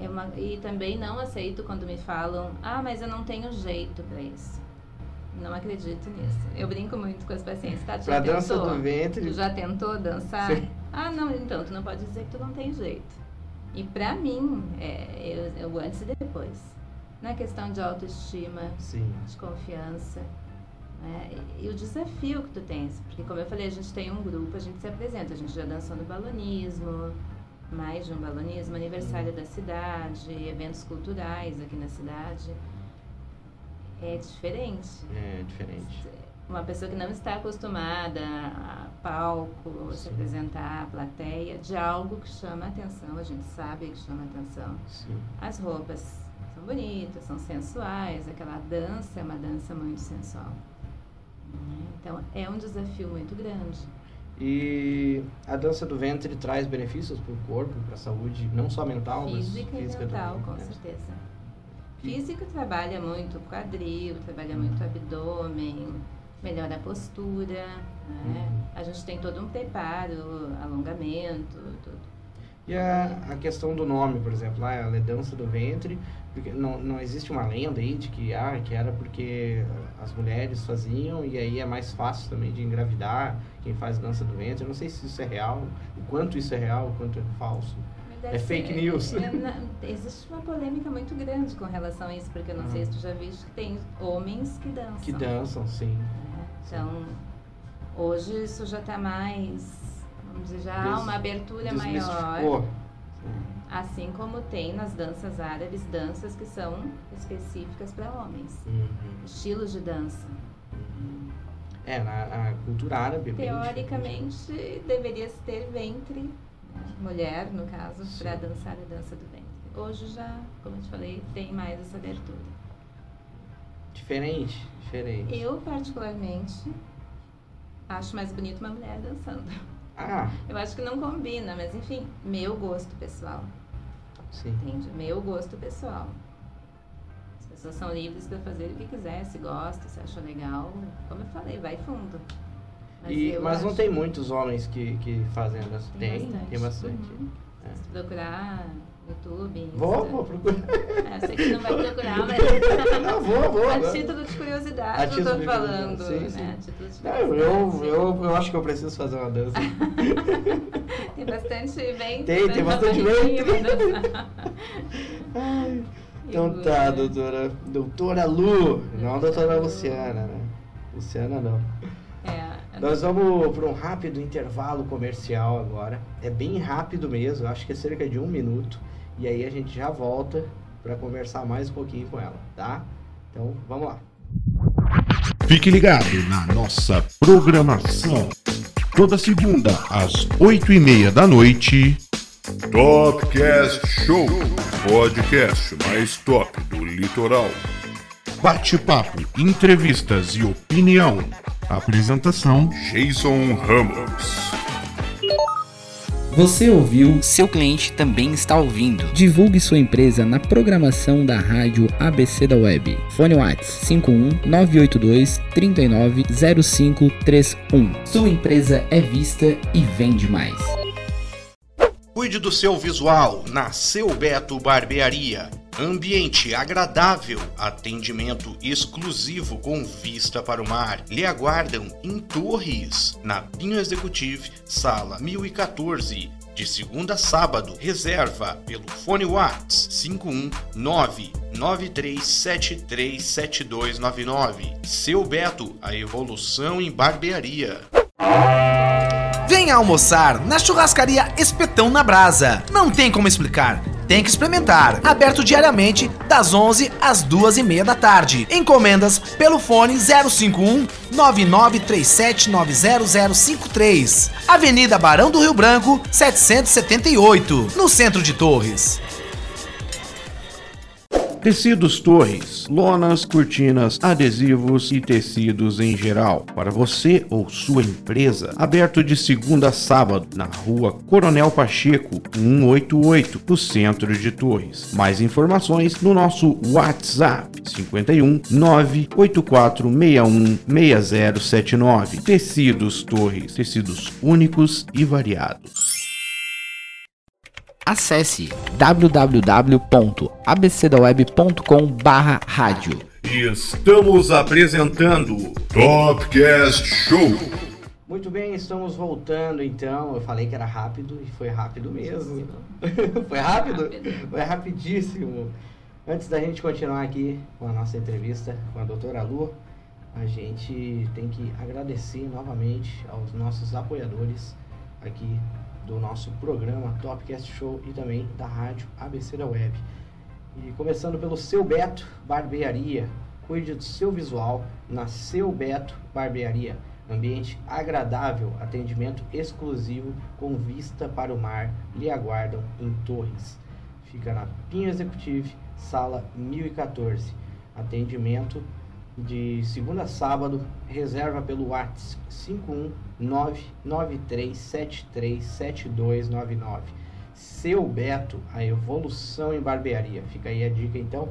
é uma, e também não aceito quando me falam, ah, mas eu não tenho jeito para isso. Não acredito nisso. Eu brinco muito com as pacientes, tá? Já dança tentou? do ventre. Tu já tentou dançar? Sim. Ah, não, então, tu não pode dizer que tu não tem jeito. E pra mim, é, eu, eu antes e depois. Na questão de autoestima, Sim. de confiança. né? E, e o desafio que tu tens. Porque, como eu falei, a gente tem um grupo, a gente se apresenta. A gente já dançou no balonismo, mais de um balonismo, aniversário da cidade, eventos culturais aqui na cidade. É diferente. É diferente. Uma pessoa que não está acostumada a palco, se Sim. apresentar, a plateia, de algo que chama atenção, a gente sabe que chama atenção. Sim. As roupas são bonitas, são sensuais, aquela dança é uma dança muito sensual. né? Então é um desafio muito grande. E a dança do ventre traz benefícios para o corpo, para a saúde, não só mental, Física mas e física mental, também, com né? certeza. Físico trabalha muito o quadril, trabalha muito o abdômen, melhora a postura, né? Uhum. A gente tem todo um preparo, alongamento, tudo. E a, a questão do nome, por exemplo, lá ela é dança do ventre, porque não, não existe uma lenda aí de que, ah, que era porque as mulheres faziam e aí é mais fácil também de engravidar quem faz dança do ventre. Eu não sei se isso é real, o quanto isso é real, o quanto é falso. É fake news. é, na- existe uma polêmica muito grande com relação a isso, porque eu não sei Uhum. se tu já viste que tem homens que dançam. Que dançam, sim. né? Então, hoje isso já está mais, vamos dizer, já há uma abertura maior. Assim como tem nas danças árabes danças que são específicas para homens. Uhum. Estilos de dança. É, na a cultura árabe é Teoricamente, deveria se ter ventre? Mulher, no caso, para dançar a dança do ventre. Hoje já, como eu te falei, tem mais essa abertura. diferente. Diferente. Eu, particularmente, acho mais bonito uma mulher dançando. Ah, Eu acho que não combina, mas enfim, meu gosto pessoal, sim. entende? Meu gosto pessoal. As pessoas são livres para fazer o que quiser, se gosta, se acha legal. Como eu falei, vai fundo. E, eu mas não tem muitos homens que, que fazem a dança. Tem Tem, bastante. tem bastante. Uhum. É. Se procurar no YouTube. Vou, vou procurar. É, eu sei que não vai procurar, mas Não, vou, vou. a título de curiosidade eu de falando, sim, né? sim. Não, eu, curiosidade. eu, eu acho que eu preciso fazer uma dança. Tem bastante ventre. Tem, tem pra bastante ventre. Ai, então E tá, doutora. Doutora Lu, não a doutora Luciana, né? Luciana não. Nós vamos para um rápido intervalo comercial agora. É bem rápido mesmo, acho que é cerca de um minuto. E aí a gente já volta para conversar mais um pouquinho com ela, tá? Então vamos lá. Fique ligado na nossa programação. Toda segunda, às oito e meia da noite. Topcast Show, podcast mais top do litoral. Bate-papo, entrevistas e opinião. Apresentação: Jason Ramos. Você ouviu? Seu cliente também está ouvindo. Divulgue sua empresa na programação da rádio ABC da Web. Fone Whats 51 982 39 0531. Sua empresa é vista e vende mais. Cuide do seu visual na Seu Beto Barbearia. Ambiente agradável, atendimento exclusivo com vista para o mar. Lhe aguardam em Torres, na Pinho Executive, sala 1014. De segunda a sábado, reserva pelo fone Whats 51993737299. Seu Beto, a evolução em barbearia. Venha almoçar na churrascaria Espetão na Brasa. Não tem como explicar. Tem que experimentar. Aberto diariamente das 11 às 2 e meia da tarde. Encomendas pelo fone 051 9937900053. Avenida Barão do Rio Branco, 778, no centro de Torres. Tecidos Torres, lonas, cortinas, adesivos e tecidos em geral. Para você ou sua empresa. Aberto de segunda a sábado, na rua Coronel Pacheco, 188, no centro de Torres. Mais informações no nosso WhatsApp 51 98461 6079. Tecidos Torres, tecidos únicos e variados. Acesse www.abcdaweb.com/rádio. Estamos apresentando Topcast Show. Muito bem, estamos voltando então. Eu falei que era rápido e foi rápido mesmo. foi rápido? Rápido. Foi rapidíssimo. Antes da gente continuar aqui com a nossa entrevista com a doutora Lu, a gente tem que agradecer novamente aos nossos apoiadores aqui do nosso programa Topcast Show e também da rádio ABC da Web. E começando pelo Seu Beto Barbearia. Cuide do seu visual na Seu Beto Barbearia. Ambiente agradável, atendimento exclusivo com vista para o mar lhe aguardam em Torres. Fica na Pinho Executive, sala 1014. Atendimento de segunda a sábado, reserva pelo WhatsApp 51993737299. Seu Beto, a evolução em barbearia. Fica aí a dica então.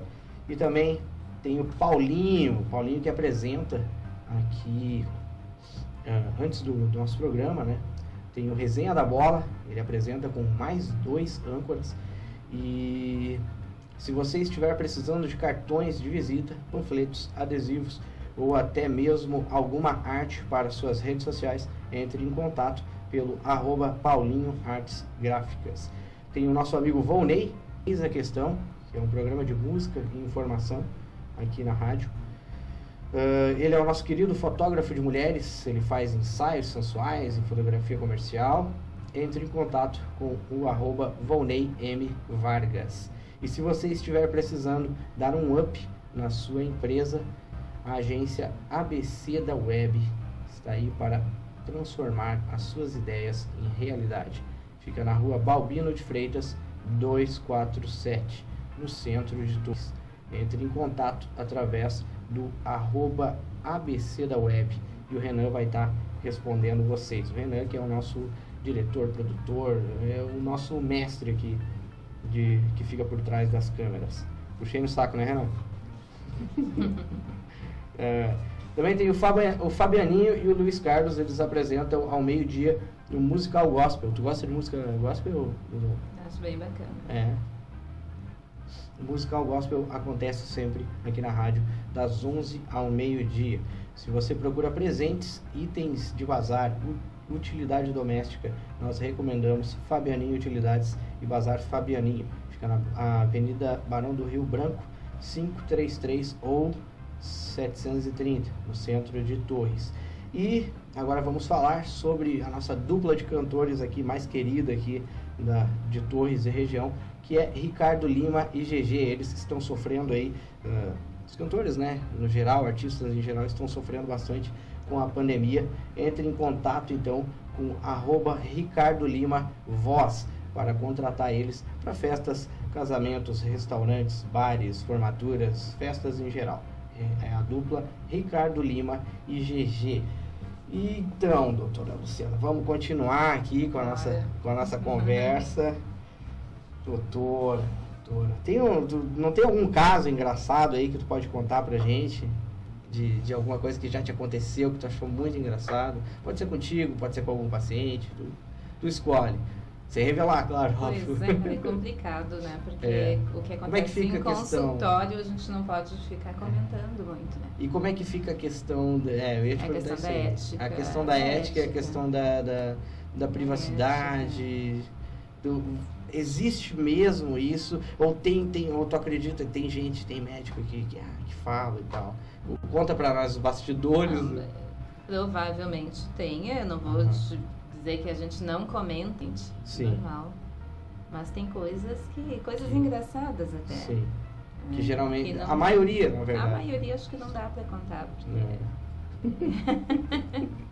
E também tem o Paulinho, Paulinho que apresenta aqui ah, antes do, do nosso programa, né? Tem o Resenha da Bola, ele apresenta com mais dois âncoras. E se você estiver precisando de cartões de visita, panfletos, adesivos ou até mesmo alguma arte para suas redes sociais, entre em contato pelo arroba Paulinho Artes Gráficas. Tem o nosso amigo Volney, Eis a Questão, que é um programa de música e informação aqui na rádio. Ah, ele é o nosso querido fotógrafo de mulheres, ele faz ensaios sensuais em fotografia comercial. Entre em contato com o arroba Volney M. Vargas. E se você estiver precisando dar um up na sua empresa, a agência ABC da Web está aí para transformar as suas ideias em realidade. Fica na rua Balbino de Freitas 247, no centro de Torres. Entre em contato através do arroba ABC da Web e o Renan vai estar respondendo vocês. O Renan que é o nosso diretor, produtor, é o nosso mestre aqui de, que fica por trás das câmeras. Puxei no saco, né, Renan? É, também tem o, Fabi- o Fabianinho e o Luiz Carlos, eles apresentam ao meio-dia o Musical Gospel. Tu gosta de música gospel? Acho bem bacana. É. O Musical Gospel acontece sempre aqui na rádio, das 11 ao meio-dia. Se você procura presentes, itens de bazar, utilidade doméstica, nós recomendamos Fabianinho Utilidades e Bazar Fabianinho. Fica na Avenida Barão do Rio Branco, 533 ou 730, no centro de Torres. E agora vamos falar sobre a nossa dupla de cantores aqui, mais querida aqui da, de Torres e região, que é Ricardo Lima e GG. Eles que estão sofrendo aí, ah, os cantores, né, no geral, artistas em geral, estão sofrendo bastante com a pandemia. Entre em contato então com arroba Ricardo Lima Voz para contratar eles para festas, casamentos, restaurantes, bares, formaturas, festas em geral. É- É a dupla Ricardo Lima e GG. Então, doutora Luciana, vamos continuar aqui com a nossa, com a nossa conversa. Doutora, doutora, tem um, não tem algum caso engraçado aí que tu pode contar pra gente? De, de alguma coisa que já te aconteceu, que tu achou muito engraçado? Pode ser contigo, pode ser com algum paciente, tu, tu escolhe. Sem revelar, claro, óbvio. Pois é, é complicado, né? Porque É. o que Como é que acontece fica em a consultório a gente não pode ficar comentando muito, né? E como é que fica a questão da, é, eu ia te A perguntar questão da aí. ética, A questão da a ética, a ética. questão da, da, da privacidade. do- existe mesmo isso? Ou tem, tem, ou tu acredita que tem gente, tem médico que, que, ah, que fala e tal? Conta pra nós os bastidores. Não, Provavelmente tenha, eu não vou Uhum. te dizer que a gente não comenta, gente, Sim. normal. Mas tem coisas que. coisas Sim. engraçadas até. Sim. Que né, geralmente. que não- a maioria, na A verdade. maioria acho que não dá pra contar, porque. É.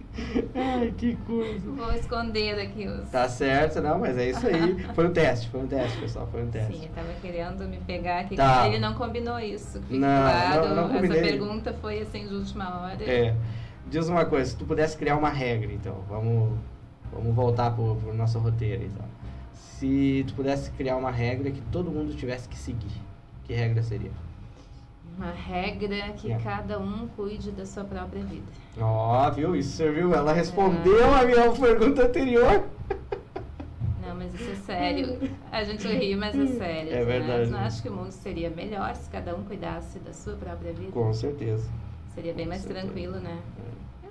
Ai, que coisa. Vou esconder aqui os. Tá certo, não, mas é isso aí. Foi um teste, foi um teste, pessoal, foi um teste. Sim, ele tava querendo me pegar aqui. Tá. Ele não combinou isso. Não, claro, não- não essa pergunta foi assim de última hora. É. Diz uma coisa, se tu pudesse criar uma regra, então, vamos, vamos voltar pro, pro nosso roteiro, então. Se tu pudesse criar uma regra que todo mundo tivesse que seguir, que regra seria? Uma regra que É. cada um cuide da sua própria vida. Ó, viu? Isso serviu. Ela respondeu a minha pergunta anterior. Não, mas isso é sério. A gente ri, mas é sério. É verdade. Né? Não acho que o mundo seria melhor se cada um cuidasse da sua própria vida. Com certeza. Seria bem Com mais certeza. tranquilo, né?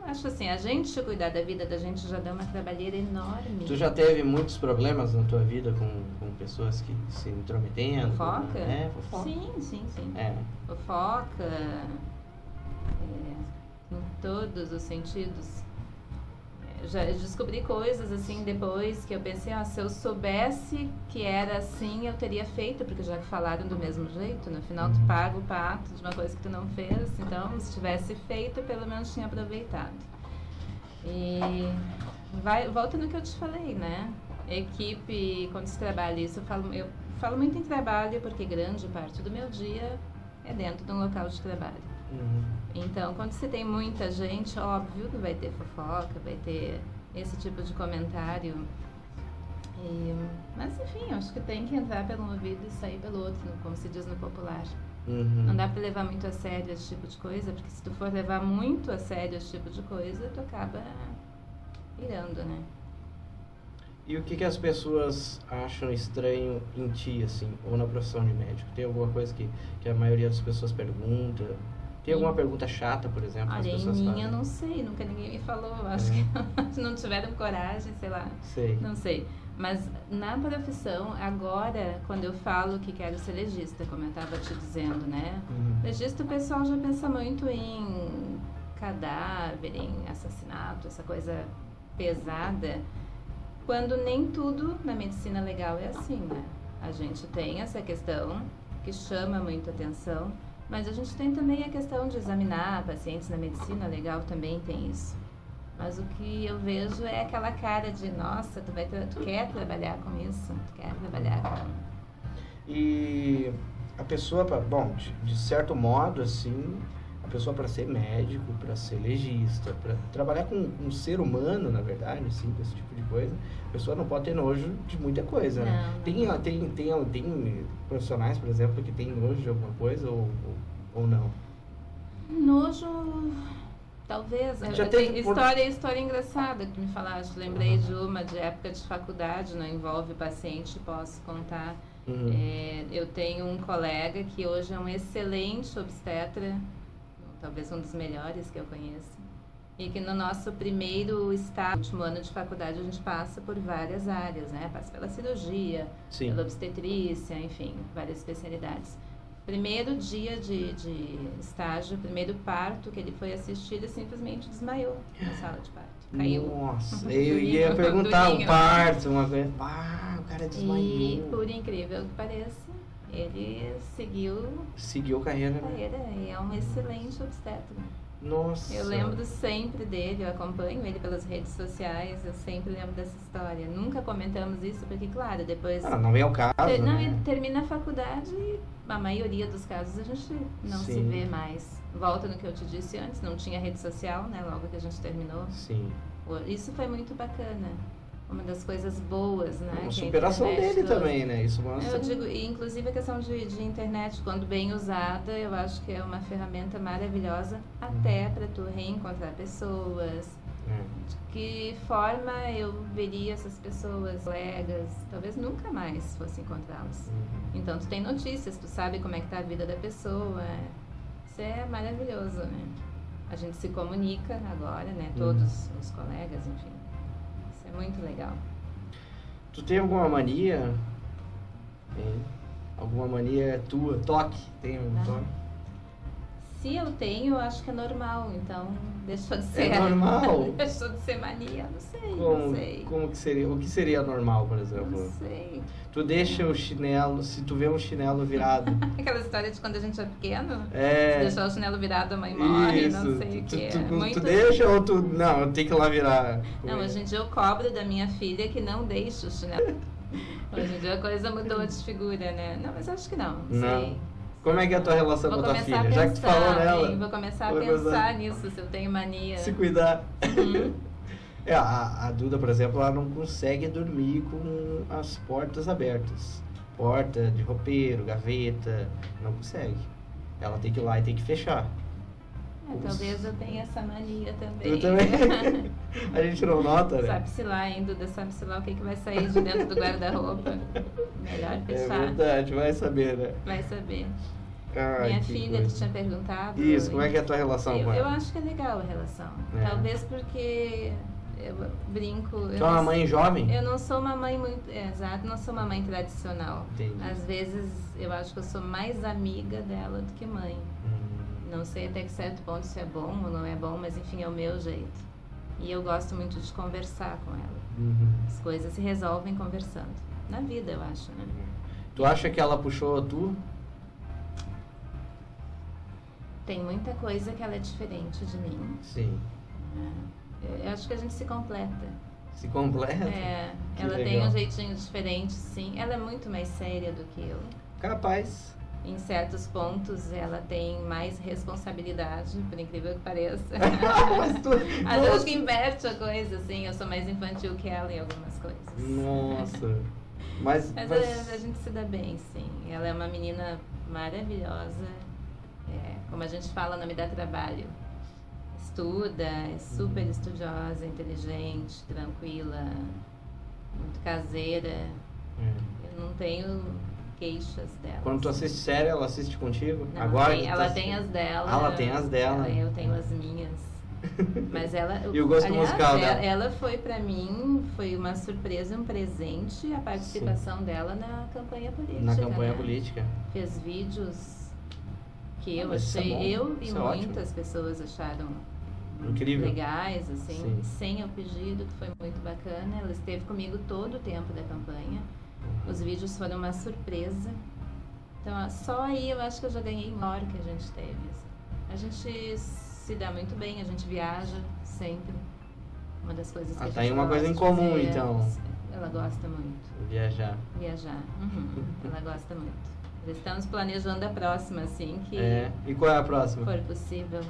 Acho assim, a gente cuidar da vida da gente já dá uma trabalheira enorme. Tu já teve muitos problemas na tua vida com, com pessoas que se intrometendo? Fofoca? É, fofoca. Sim, sim, sim. É. Fofoca, é, em todos os sentidos. Já descobri coisas assim depois que eu pensei, se eu soubesse que era assim, eu teria feito, porque já que falaram do mesmo jeito, no final tu Uhum. paga o pato de uma coisa que tu não fez, então se tivesse feito, pelo menos tinha aproveitado. E vai, volta no que eu te falei, né? Equipe, quando se trabalha isso, eu falo, eu falo muito em trabalho porque grande parte do meu dia é dentro de um local de trabalho. Uhum. Então, quando você tem muita gente, óbvio que vai ter fofoca, vai ter esse tipo de comentário. E- mas enfim, acho que tem que entrar pelo um ouvido e sair pelo outro, como se diz no popular. Uhum. Não dá pra levar muito a sério esse tipo de coisa, porque se tu for levar muito a sério esse tipo de coisa, tu acaba irando, né? E o que, que as pessoas acham estranho em ti, assim, ou na profissão de médico? Tem alguma coisa que, que a maioria das pessoas pergunta? Tem alguma pergunta chata, por exemplo, que as Olha, em pessoas mim fazem? eu não sei, nunca ninguém me falou. Acho que não tiveram coragem, sei lá. Sei. Não sei. Mas na profissão, agora, quando eu falo que quero ser legista, como eu estava te dizendo, né? Uhum. Legista o pessoal já pensa muito em cadáver, em assassinato, essa coisa pesada. Quando nem tudo na medicina legal é assim, né? A gente tem essa questão que chama muito atenção, mas a gente tem também a questão de examinar pacientes na medicina legal também tem isso. Mas o que eu vejo é aquela cara de, nossa, tu, vai tu quer trabalhar com isso, tu quer trabalhar com... E a pessoa, bom, de, de certo modo, assim, pessoa para ser médico, para ser legista, para trabalhar com um ser humano, na verdade, assim, com esse tipo de coisa, a pessoa não pode ter nojo de muita coisa, né? Não. Tem, tem, tem, tem profissionais, por exemplo, que tem nojo de alguma coisa ou, ou, ou não? Nojo, talvez. Já teve tenho por- história, história engraçada que me falaste. Lembrei de uma de época de faculdade, não envolve paciente, posso contar. Uhum. É, eu tenho um colega que hoje é um excelente obstetra, talvez um dos melhores que eu conheço. E que no nosso primeiro estágio, último ano de faculdade, a gente passa por várias áreas, né? Passa pela cirurgia, Sim. pela obstetrícia, enfim, várias especialidades. Primeiro dia de, de estágio, primeiro parto que ele foi assistir, ele simplesmente desmaiou na sala de parto. Caiu. Nossa, eu ia perguntar o parto, uma coisa. Ah, o cara E, desmaiou. por incrível que pareça, ele seguiu Seguiu carreira, né? carreira e é um excelente obstetra. Nossa. Eu lembro sempre dele, eu acompanho ele pelas redes sociais, eu sempre lembro dessa história. Nunca comentamos isso, porque, claro, depois. Ah, não é o caso, Ter- não, né? termina a faculdade e a maioria dos casos a gente não se Sim. vê mais. Volta no que eu te disse antes, não tinha rede social, né? Logo que a gente terminou. Sim. Isso foi muito bacana. Uma das coisas boas, né? Uma superação dele trouxe. também, né? Isso mostra. Eu digo, e inclusive a questão de, de internet, quando bem usada, eu acho que é uma ferramenta maravilhosa até para tu reencontrar pessoas. É. De que forma eu veria essas pessoas, colegas, talvez nunca mais fosse encontrá-las. Uhum. Então tu tem notícias, tu sabe como é que tá a vida da pessoa. Isso é maravilhoso, né? A gente se comunica agora, né? Todos os colegas, enfim. É muito legal. Tu tem alguma mania? Tem. Alguma mania tua? Toque? Tem um Ah. toque? se eu tenho, acho que é normal, então deixou de ser. É normal? deixou de ser mania, não sei, Como, não sei. como que seria? O que seria normal, por exemplo? Não sei. Tu deixa o chinelo, se tu vê um chinelo virado. Aquela história de quando a gente é pequeno, se É. deixar o chinelo virado, a mãe morre, Isso. não sei o que. tu, tu, Muito... tu deixa ou tu. Não, eu tenho que ir lá virar. Não, hoje em dia eu cobro da minha filha que não deixe o chinelo. Hoje em dia a coisa mudou de figura, né? Não, mas acho que não, não, sei. Como é que é a tua relação Vou com a tua filha? a Já que tu falou pensar, nela. hein? Vou começar a Vai pensar nisso, se eu tenho mania. Se cuidar. Uhum. É, a, a Duda, por exemplo, ela não consegue dormir com as portas abertas. Porta de roupeiro, gaveta, não consegue. Ela tem que ir lá e tem que fechar. É, talvez eu tenha essa mania também. Eu também. a gente não nota, né? Sabe-se lá, hein, Duda? Sabe-se lá o que, que vai sair de dentro do guarda-roupa. Melhor É fechar. verdade, vai saber, né? vai saber. Ai, Minha filha, coisa. tu tinha perguntado. Isso, como é que é a tua relação eu, com eu ela? acho que é legal a relação. É. Talvez porque eu brinco. Tu é uma mãe jovem? Eu não sou uma mãe muito. É, exato, não sou uma mãe tradicional. Entendi. Às vezes eu acho que eu sou mais amiga dela do que mãe. Hum, Não sei até que certo ponto se é bom ou não é bom, mas enfim, é o meu jeito. E eu gosto muito de conversar com ela. uhum. As coisas se resolvem conversando. Na vida, eu acho, né? Tu acha que ela puxou tu? Tem muita coisa que ela é diferente de mim. Sim. Eu- Eu acho que a gente se completa. Se completa? É, Que ela tem legal. um jeitinho diferente, sim. Ela é muito mais séria do que eu. Capaz. Em certos pontos, ela tem mais responsabilidade, por incrível que pareça. Às vezes que inverte a coisa, assim. Eu sou mais infantil que ela em algumas coisas. Nossa. Mas, Mas, mas- A, a gente se dá bem, sim. Ela é uma menina maravilhosa. É, como a gente fala, não me dá trabalho. Estuda, é super Uhum. estudiosa, inteligente, tranquila, muito caseira. É. Eu não tenho queixas dela. Quando tu assiste série, ela assiste contigo? Não, Agora tem- tu ela tem as dela. Ah, ela tem as dela. Eu tenho as minhas. Mas ela. E o gosto aliás, musical ela, dela? ela foi pra mim, foi uma surpresa, um presente a participação dela na campanha política. Na campanha né? política. Fez vídeos que Ah, eu é achei, bom, eu e isso é muitas pessoas acharam Incrível. legais, assim, Sim. sem o pedido, que foi muito bacana. Ela esteve comigo todo o tempo da campanha. Uhum. Os vídeos foram uma surpresa. Então, só aí eu acho que eu já ganhei maior que a gente teve. assim. A gente se dá muito bem, a gente viaja sempre. Uma das coisas que Ah, a tá gente aí uma coisa em comum, fazer. então. Ela gosta muito. Viajar. Viajar. Uhum. Ela gosta muito. Estamos planejando a próxima, assim, que É. E qual é a próxima? for possível.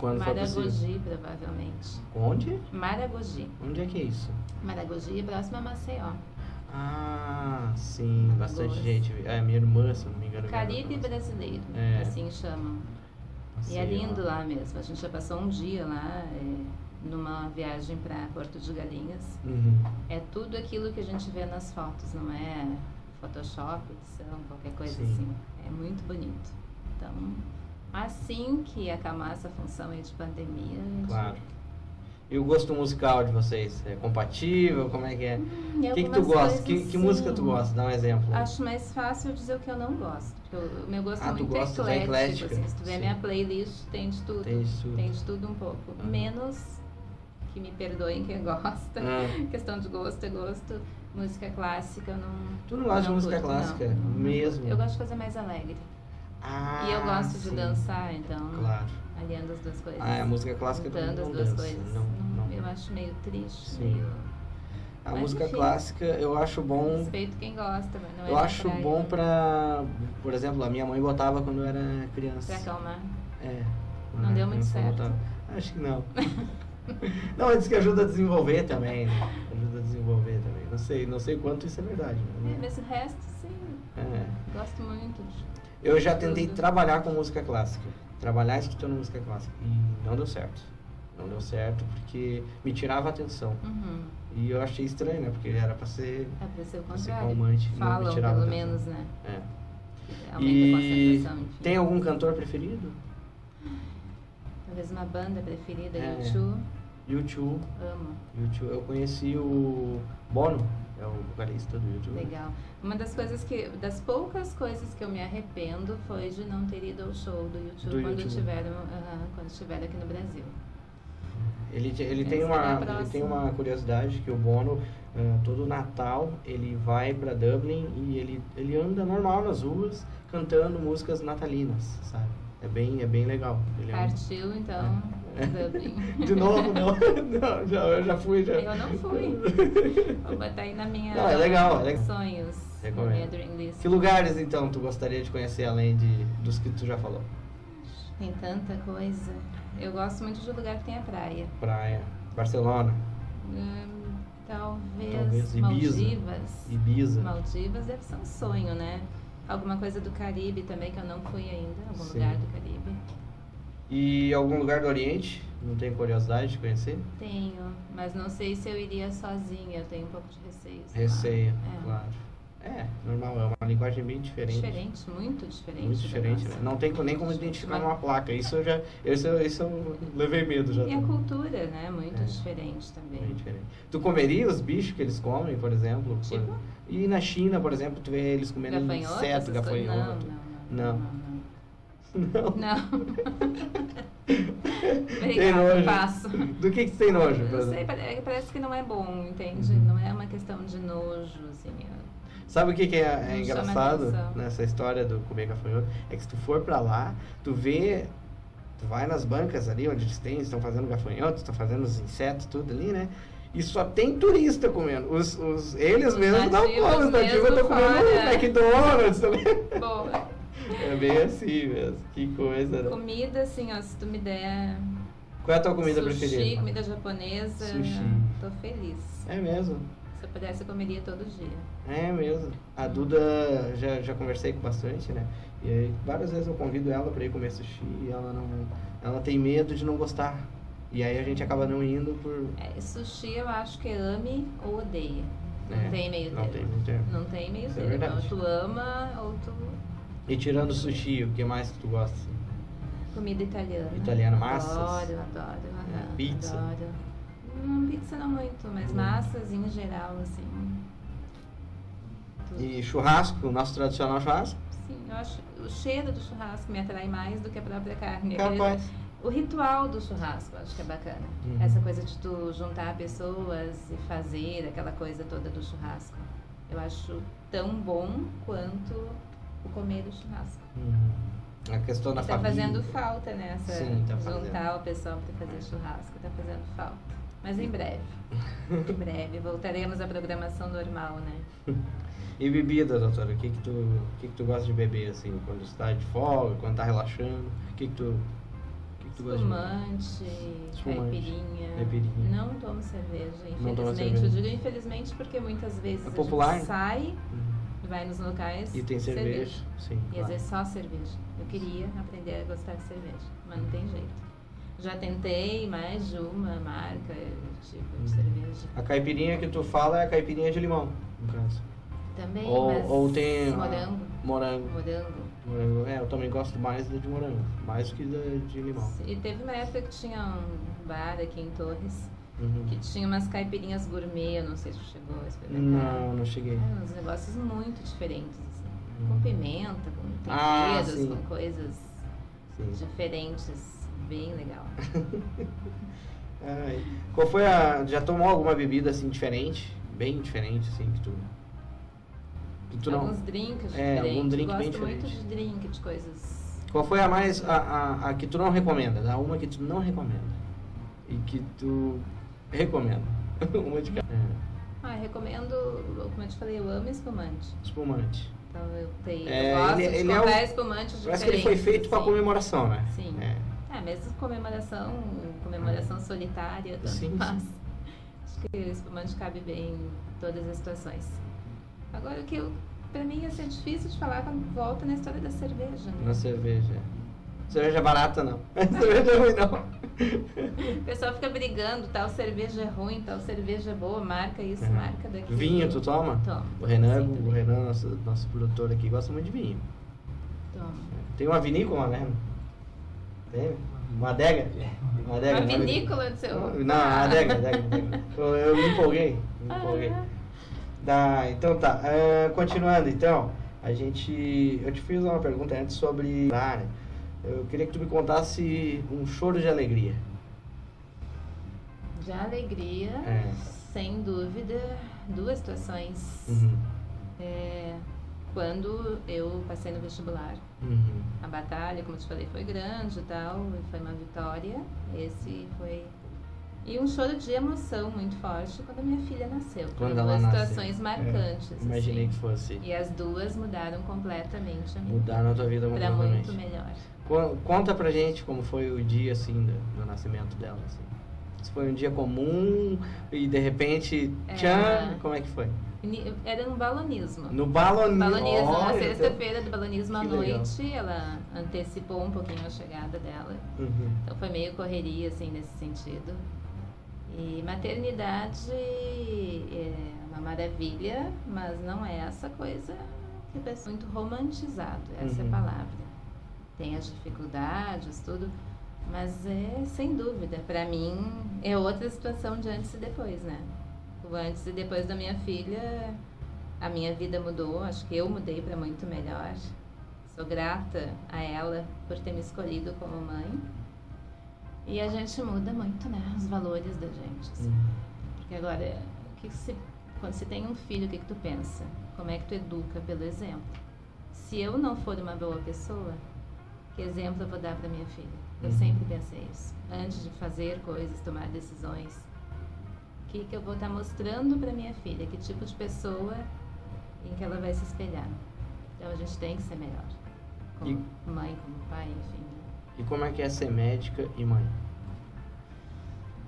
Quando. Maragogi, provavelmente. Onde? Maragogi. Onde é que é isso? Maragogi, próximo a Maceió. Ah, sim, bastante Alagoas. gente. É, minha irmã, se não me engano. Caribe brasileiro, É. assim chamam. E Maceió. é lindo lá mesmo. A gente já passou um dia lá, é, numa viagem para Porto de Galinhas. Uhum. É tudo aquilo que a gente vê nas fotos, não é Photoshop, edição, qualquer coisa Sim. assim. É muito bonito. Então, assim que acalmar essa função aí de pandemia, gente... Claro. E o gosto musical de vocês? É compatível? Como é que é? Hum, O que, que tu gosta? Que, que música tu gosta? Dá um exemplo. Acho mais fácil dizer o que eu não gosto. Porque o meu gosto Ah, é muito da eclético. eclética? Assim, se tu ver minha playlist, tem de tudo. Tem de tudo. Tem de tudo um pouco. Uhum. Menos que me perdoem quem gosta. Ah. Questão de gosto é gosto. Música clássica eu não. Tu não gosta de música curto, clássica? não. Mesmo? Eu gosto de fazer mais alegre. Ah, e eu gosto de sim. dançar, então. Claro. Aliando as duas coisas. Ah, a música clássica Juntando não as duas dança, coisas. não- não. Eu acho meio triste. Sim. Meio... A Mas, música enfim. clássica eu acho bom. Respeito quem gosta, mas não é Eu acho praia. bom pra. Por exemplo, a minha mãe botava quando eu era criança. Pra acalmar. É. Não deu era muito eu certo. botava. Acho que não. não, diz que ajuda a desenvolver também. Né? Ajuda a desenvolver também. Não sei, não sei quanto isso é verdade. É, Né? mas o resto, sim. É. Gosto muito. Eu já tentei trabalhar com música clássica. Trabalhar escutando música clássica. E não deu certo. Não deu certo porque me tirava a atenção. Uhum. E eu achei estranho, né? Porque era pra ser. É pra ser o Pra ser calmante, Falam, pelo atenção. menos, né? É. Aumenta E a concentração, enfim. tem algum cantor preferido? Talvez uma banda preferida, É. YouTube. YouTube. Amo. YouTube. Eu conheci o Bono. É o vocalista do YouTube. Legal. Uma das coisas que, das poucas coisas que eu me arrependo foi de não ter ido ao show do YouTube, Do quando, YouTube. Tiveram, quando estiveram aqui no Brasil. Ele, te- ele, Essa tem é uma, ele tem uma curiosidade que o Bono, ah, todo Natal, ele vai pra Dublin e ele, ele anda normal nas ruas cantando músicas natalinas, sabe? É bem, é bem legal. Ele é um- Partiu, então, É. De novo, não. não já, eu já fui. Já. Eu não fui. Vou botar aí na minha Não, é legal, é legal. sonhos. Recomendo. Que lugares, então, tu gostaria de conhecer além de, dos que tu já falou? Tem tanta coisa. Eu gosto muito de lugar que tenha praia. Praia, Barcelona, Hum, talvez, Talvez Ibiza. Maldivas. Ibiza. Maldivas deve ser um sonho, né? Alguma coisa do Caribe também, que eu não fui ainda. Algum Sim. lugar do Caribe. E algum lugar do Oriente? Não tem curiosidade de conhecer? Tenho, mas não sei se eu iria sozinha. Eu tenho um pouco de receio. Receia, É. claro. É, normal, é uma linguagem bem diferente. Diferente, muito diferente. Muito da diferente, né? Não tem nem como identificar numa placa. Isso eu já. Isso, eu- isso eu levei medo já. E a cultura, né? Muito É. diferente também. Bem diferente. Tu comeria os bichos que eles comem, por exemplo? Tipo? Por- E na China, por exemplo, tu vê eles comendo Gafanhoto? inseto, essas coisas? gafanhoto. Não, não, não. Não. Não. não. Tem nojo. passo. Do que, que tu tem nojo, Não sei, pare- parece que não é bom, entende? Uhum. Não é uma questão de nojo, assim. é- Sabe o que, que é, é engraçado nessa história do comer gafanhoto? É que se tu for pra lá, tu vê. Tu vai nas bancas ali onde eles têm, estão fazendo gafanhotos, estão fazendo os insetos, tudo ali, né? E só tem turista comendo. Os, os, eles Os mesmos não comem, os nativos estão comendo fora. McDonald's também. É bem assim mesmo. Que coisa, né? Comida, assim, ó, se tu me der Qual é a tua comida sushi, preferida? comida japonesa, Sushi. tô feliz. É mesmo. Se eu pudesse, eu comeria todo dia. É mesmo. A Duda, já, já conversei com bastante, né? E aí, várias vezes eu convido ela pra ir comer sushi e ela não. Ela tem medo de não gostar. E aí a gente acaba não indo por. É, sushi eu acho que é ame ou odeia. Não É, tem meio Não termo. tem meio termo. Não tem meio é termo. ou tu ama ou tu. E tirando o sushi, o que mais que tu gosta? assim? Comida italiana. Italiana, massas? Adoro, adoro. aham, Pizza? Adoro. Hum, pizza não muito, mas Hum. massas em geral, assim. tudo. E churrasco, o nosso tradicional churrasco? Sim, eu acho o cheiro do churrasco me atrai mais do que a própria carne. Capaz. O ritual do churrasco, eu acho que é bacana. Uhum. Essa coisa de tu juntar pessoas e fazer aquela coisa toda do churrasco. Eu acho tão bom quanto comer do churrasco. Uhum. A questão da tá família. fazendo falta nessa Sim, tá fazendo. juntar o pessoal para fazer churrasco, tá fazendo falta. Mas em breve. em breve voltaremos à programação normal, né? E bebida, doutora? O que que tu, o que que tu gosta de beber, assim, quando está de folga, quando tá relaxando? O que que tu, o que que tu gosta de beber? Caipirinha. caipirinha. Não tomo cerveja, Não infelizmente. cerveja. Eu digo infelizmente porque muitas vezes É a popular? gente sai, Uhum. Vai nos locais. E tem cerveja? Sim, E às claro. vezes só cerveja. Eu queria aprender a gostar de cerveja, mas não tem jeito. Já tentei mais de uma marca, tipo Hum. de cerveja. A caipirinha que tu fala é a caipirinha de limão, no caso. Também, Ou, mas ou tem... a- morango. Morango. Morango. Morango. É, eu também gosto mais da de morango, mais que da de limão. E teve uma época que tinha um bar aqui em Torres Uhum. que tinha umas caipirinhas gourmet, eu não sei se tu chegou a experimentar. Não, não cheguei. É, uns negócios muito diferentes, assim. Com Uhum. pimenta, com Ah, temperos, sim. com coisas Sim. diferentes. Bem legal. Ai, Qual foi a. Já tomou alguma bebida assim diferente? Bem diferente, assim, que tu. Que tu não. Alguns drinks É, diferentes. algum drink eu bem gosto muito diferente. de drink, de coisas. Qual foi a mais. A, a, a que tu não recomenda? Dá uma que tu não recomenda. E que tu recomenda. uma de cada. É, Ah, eu recomendo, como eu te falei, eu amo espumante. espumante. Então eu tenho. É, eu gosto ele- de ele é o- diferentes. Parece que ele foi feito sim. comemoração, né? Sim. É. É, mesmo comemoração, comemoração solitária, tanto Sim, sim. faz. Acho que o espumante cabe bem em todas as situações. Agora, o que eu, pra mim ia ser difícil de falar quando volta na história da cerveja, né? Na cerveja. Cerveja barata não. cerveja ruim não. O pessoal fica brigando, tal cerveja é ruim, tal cerveja é boa, marca isso, É. marca daquilo. Vinho, tu toma? Tomo. O Renan, Sim, o. Renan nosso, nosso produtor aqui, gosta muito de vinho. Tomo. Tem uma vinícola, né? Tem? Uma adega? Uma adega. Uma né? vinícola do seu. Não, a adega, adega, adega. Eu, eu me empolguei. Me empolguei. Ah, Dá, então tá. Ah, continuando, então, a gente. Eu te fiz uma pergunta antes sobre. Ah, né? Eu queria que tu me contasse um choro de alegria. De alegria, É. sem dúvida, duas situações. Uhum. É, quando eu passei no vestibular. Uhum. A batalha, como eu te falei, foi grande e tal, foi uma vitória. Esse foi. E um choro de emoção muito forte quando a minha filha nasceu. Quando ela duas nasceu. situações marcantes. É, imaginei assim. que fosse. E as duas mudaram completamente a minha Mudaram a tua vida. Pra completamente. muito melhor. Con- Conta pra gente como foi o dia, assim, do, do nascimento dela, assim. Se foi um dia comum e de repente, É. tchan, como é que foi? Era no balonismo. No balonismo. Balonismo, na Olha, sexta-feira do balonismo à Que legal. noite, ela antecipou um pouquinho a chegada dela. Uhum. Então foi meio correria, assim, nesse sentido. E maternidade é uma maravilha, mas não é essa coisa que é muito romantizado, essa é Uhum. a palavra. Tem as dificuldades, tudo, mas é sem dúvida, para mim é outra situação de antes e depois, né? O antes e depois da minha filha, a minha vida mudou, acho que eu mudei para muito melhor. Sou grata a ela por ter me escolhido como mãe. E a gente muda muito, né? Os valores da gente. assim. Uhum. Porque agora, que que se, quando você tem um filho, o que, que tu pensa? Como é que tu educa pelo exemplo? Se eu não for uma boa pessoa, que exemplo eu vou dar para minha filha? Eu Uhum. sempre pensei isso. Antes de fazer coisas, tomar decisões, o que, que eu vou estar mostrando para minha filha? Que tipo de pessoa em que ela vai se espelhar? Então a gente tem que ser melhor. Como mãe, como pai, enfim. E como é que é ser médica e mãe?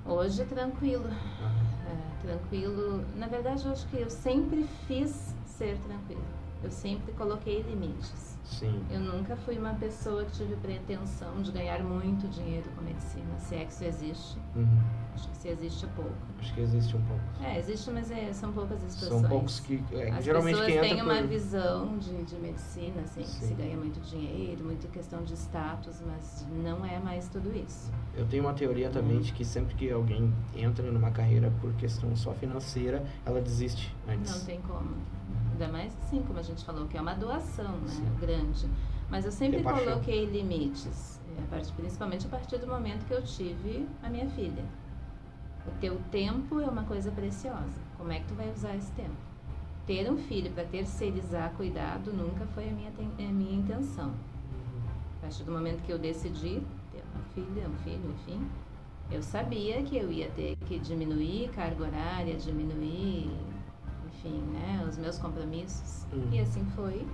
Hoje tranquilo. Uhum. É, tranquilo. Na verdade, eu acho que eu sempre fiz ser tranquilo. Eu sempre coloquei limites. Sim. Eu nunca fui uma pessoa que tive pretensão de ganhar muito dinheiro com medicina, se é que isso existe. Uhum. Acho que se existe é pouco. Acho que existe um pouco. É, existe, mas é- são poucas as situações. São poucos que. é, As geralmente pessoas têm uma visão de, de medicina, assim, que Sim. se ganha muito dinheiro, muita questão de status, mas não é mais tudo isso. Eu tenho uma teoria também de que sempre que alguém entra numa carreira por questão só financeira, ela desiste antes. Não tem como. Ainda mais assim, como a gente falou, que é uma doação, né? Sim. Grande. Mas eu sempre coloquei limites, é, principalmente a partir do momento que eu tive a minha filha. O teu tempo é uma coisa preciosa. Como é que tu vai usar esse tempo? Ter um filho para terceirizar cuidado nunca foi a minha, ten- a minha intenção. A partir do momento que eu decidi ter uma filha, um filho, enfim, eu sabia que eu ia ter que diminuir carga horária, diminuir, enfim, né, os meus compromissos. Uhum. E assim foi.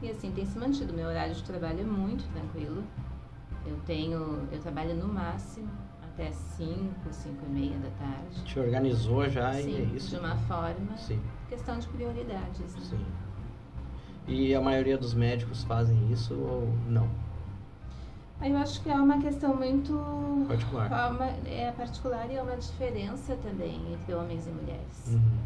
E assim tem se mantido. Meu horário de trabalho é muito tranquilo. Eu tenho, eu trabalho no máximo até 5, 5 e meia da tarde. Te organizou já e é Sim, isso. de uma forma, Sim, questão de prioridades. Né? sim. E a maioria dos médicos fazem isso ou não? Aí Eu acho que é uma questão muito Particular. uma- é particular e é uma diferença também entre homens e mulheres. Uhum.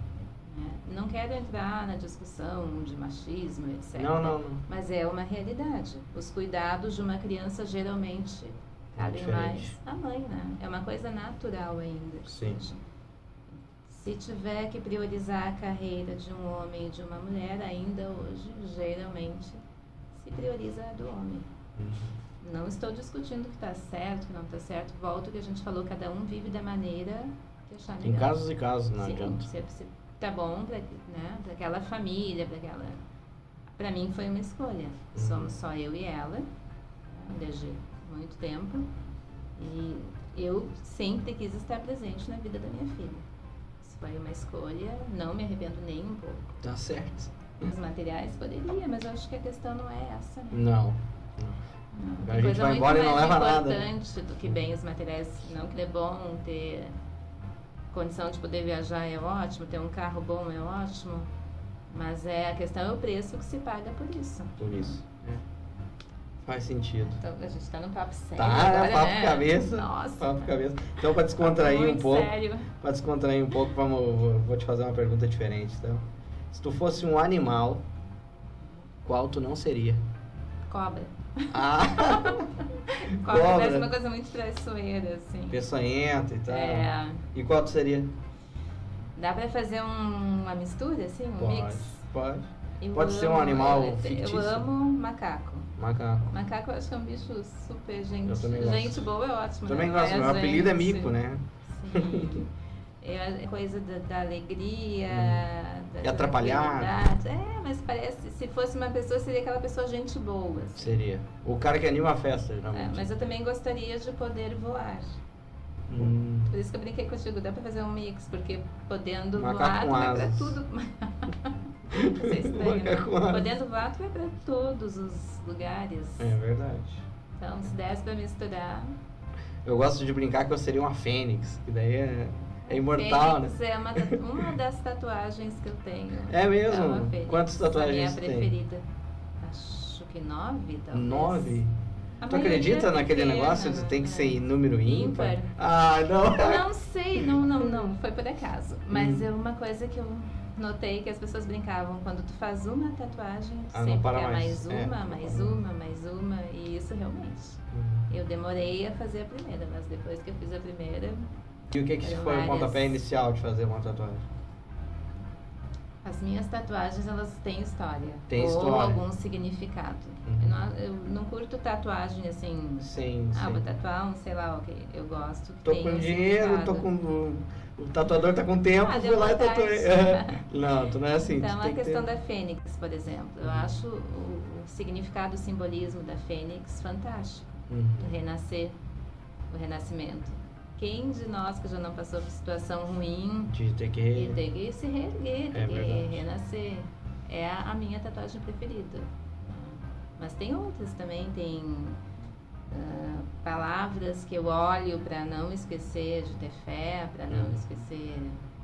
Não quero entrar na discussão de machismo, etc. Não, não, não. Mas é uma realidade. Os cuidados de uma criança geralmente cabem diferente. mais à mãe, né? É uma coisa natural ainda. Sim. Se tiver que priorizar a carreira de um homem e de uma mulher, ainda hoje, geralmente, se prioriza a do homem. Uhum. Não estou discutindo que está certo, que não está certo. Volto que a gente falou, cada um vive da maneira que achar Tem melhor. casos e casos, não Sim, adianta. se, se tá bom para né, pra aquela família, para aquela... Para mim foi uma escolha. Somos só eu e ela, desde muito tempo. E eu sempre quis estar presente na vida da minha filha. Isso foi uma escolha, não me arrependo nem um pouco. Tá certo. Os materiais poderia, mas eu acho que a questão não é essa, né? Não. Não, A gente vai embora e não leva nada, né? importante do que bens materiais. Não que é bom ter condição de poder viajar é ótimo, ter um carro bom é ótimo, mas é a questão é o preço que se paga por isso. Por isso. É. Faz sentido. Então a gente tá no papo sério Tá, agora, papo né? cabeça. Nossa. Papo cabeça. Então, para descontrair um pouco, sério. para descontrair um pouco, vamos, vou, vou te fazer uma pergunta diferente. Então, se tu fosse um animal, qual tu não seria? Cobra. Ah, Cobra, Cobra. parece uma coisa muito traiçoeira, assim. peçonhenta e tal. É. E qual seria? Dá pra fazer um- uma mistura, assim, um Pode, mix? pode. Eu Pode ser um amo- animal eu, fictício. Eu amo macaco. Macaco. Macaco eu acho que é um bicho super gente. Eu também gosto. Gente boa é ótimo. Também né? gosto, meu apelido é. Mico, né? Sim. É coisa da, da alegria, da E atrapalhar. É, mas parece, se fosse uma pessoa, seria aquela pessoa gente boa. assim. Seria. O cara que anima a festa, É, geralmente. mas eu também gostaria de poder voar. Hum, Por isso que eu brinquei contigo, dá pra fazer um mix, porque podendo Macaco voar, vai pra tudo. Isso é estranho, né? Podendo voar, tu vai pra todos os lugares. é verdade. Então, se desse pra misturar. Eu gosto de brincar que eu seria uma fênix, que daí é, é imortal, né? Fênix é uma, uma das tatuagens que eu tenho. É mesmo? É fênix. Quantas tatuagens A você minha tem? preferida. Acho que nove, talvez. Nove? A Tu acredita é naquele pequena, negócio de tem que é. ser em número ímpar? Ímpar. Ah, não. Não sei, não, não, não, foi por acaso. Mas Hum. é uma coisa que eu notei que as pessoas brincavam. Quando tu faz uma tatuagem, tu Ah, sempre quer mais. mais É, uma, não mais uma, mais uma. E isso realmente. Eu demorei a fazer a primeira, mas depois que eu fiz a primeira, E o que, que foi o pontapé inicial de fazer uma tatuagem? as minhas tatuagens elas têm história. Tem ou história. algum significado. Uhum. Eu, não, eu não curto tatuagem assim. Sim, Ah, sim. vou tatuar um, sei lá, ok. Eu gosto. Tô com dinheiro, tô com. O, tatuador tá com tempo, Ah, fui lá e tatuei. É. Não, tu não é assim. Então, a questão ter... da fênix, por exemplo. Eu Uhum. acho o, o significado, o simbolismo da fênix fantástico. Uhum. O renascer, o renascimento. Quem de nós que já não passou por situação ruim De ter que. e tem que se reerguer, tem É que renascer? É a, a minha tatuagem preferida. Mas tem outras também, tem ah, palavras que eu olho para não esquecer de ter fé, para não Uhum. esquecer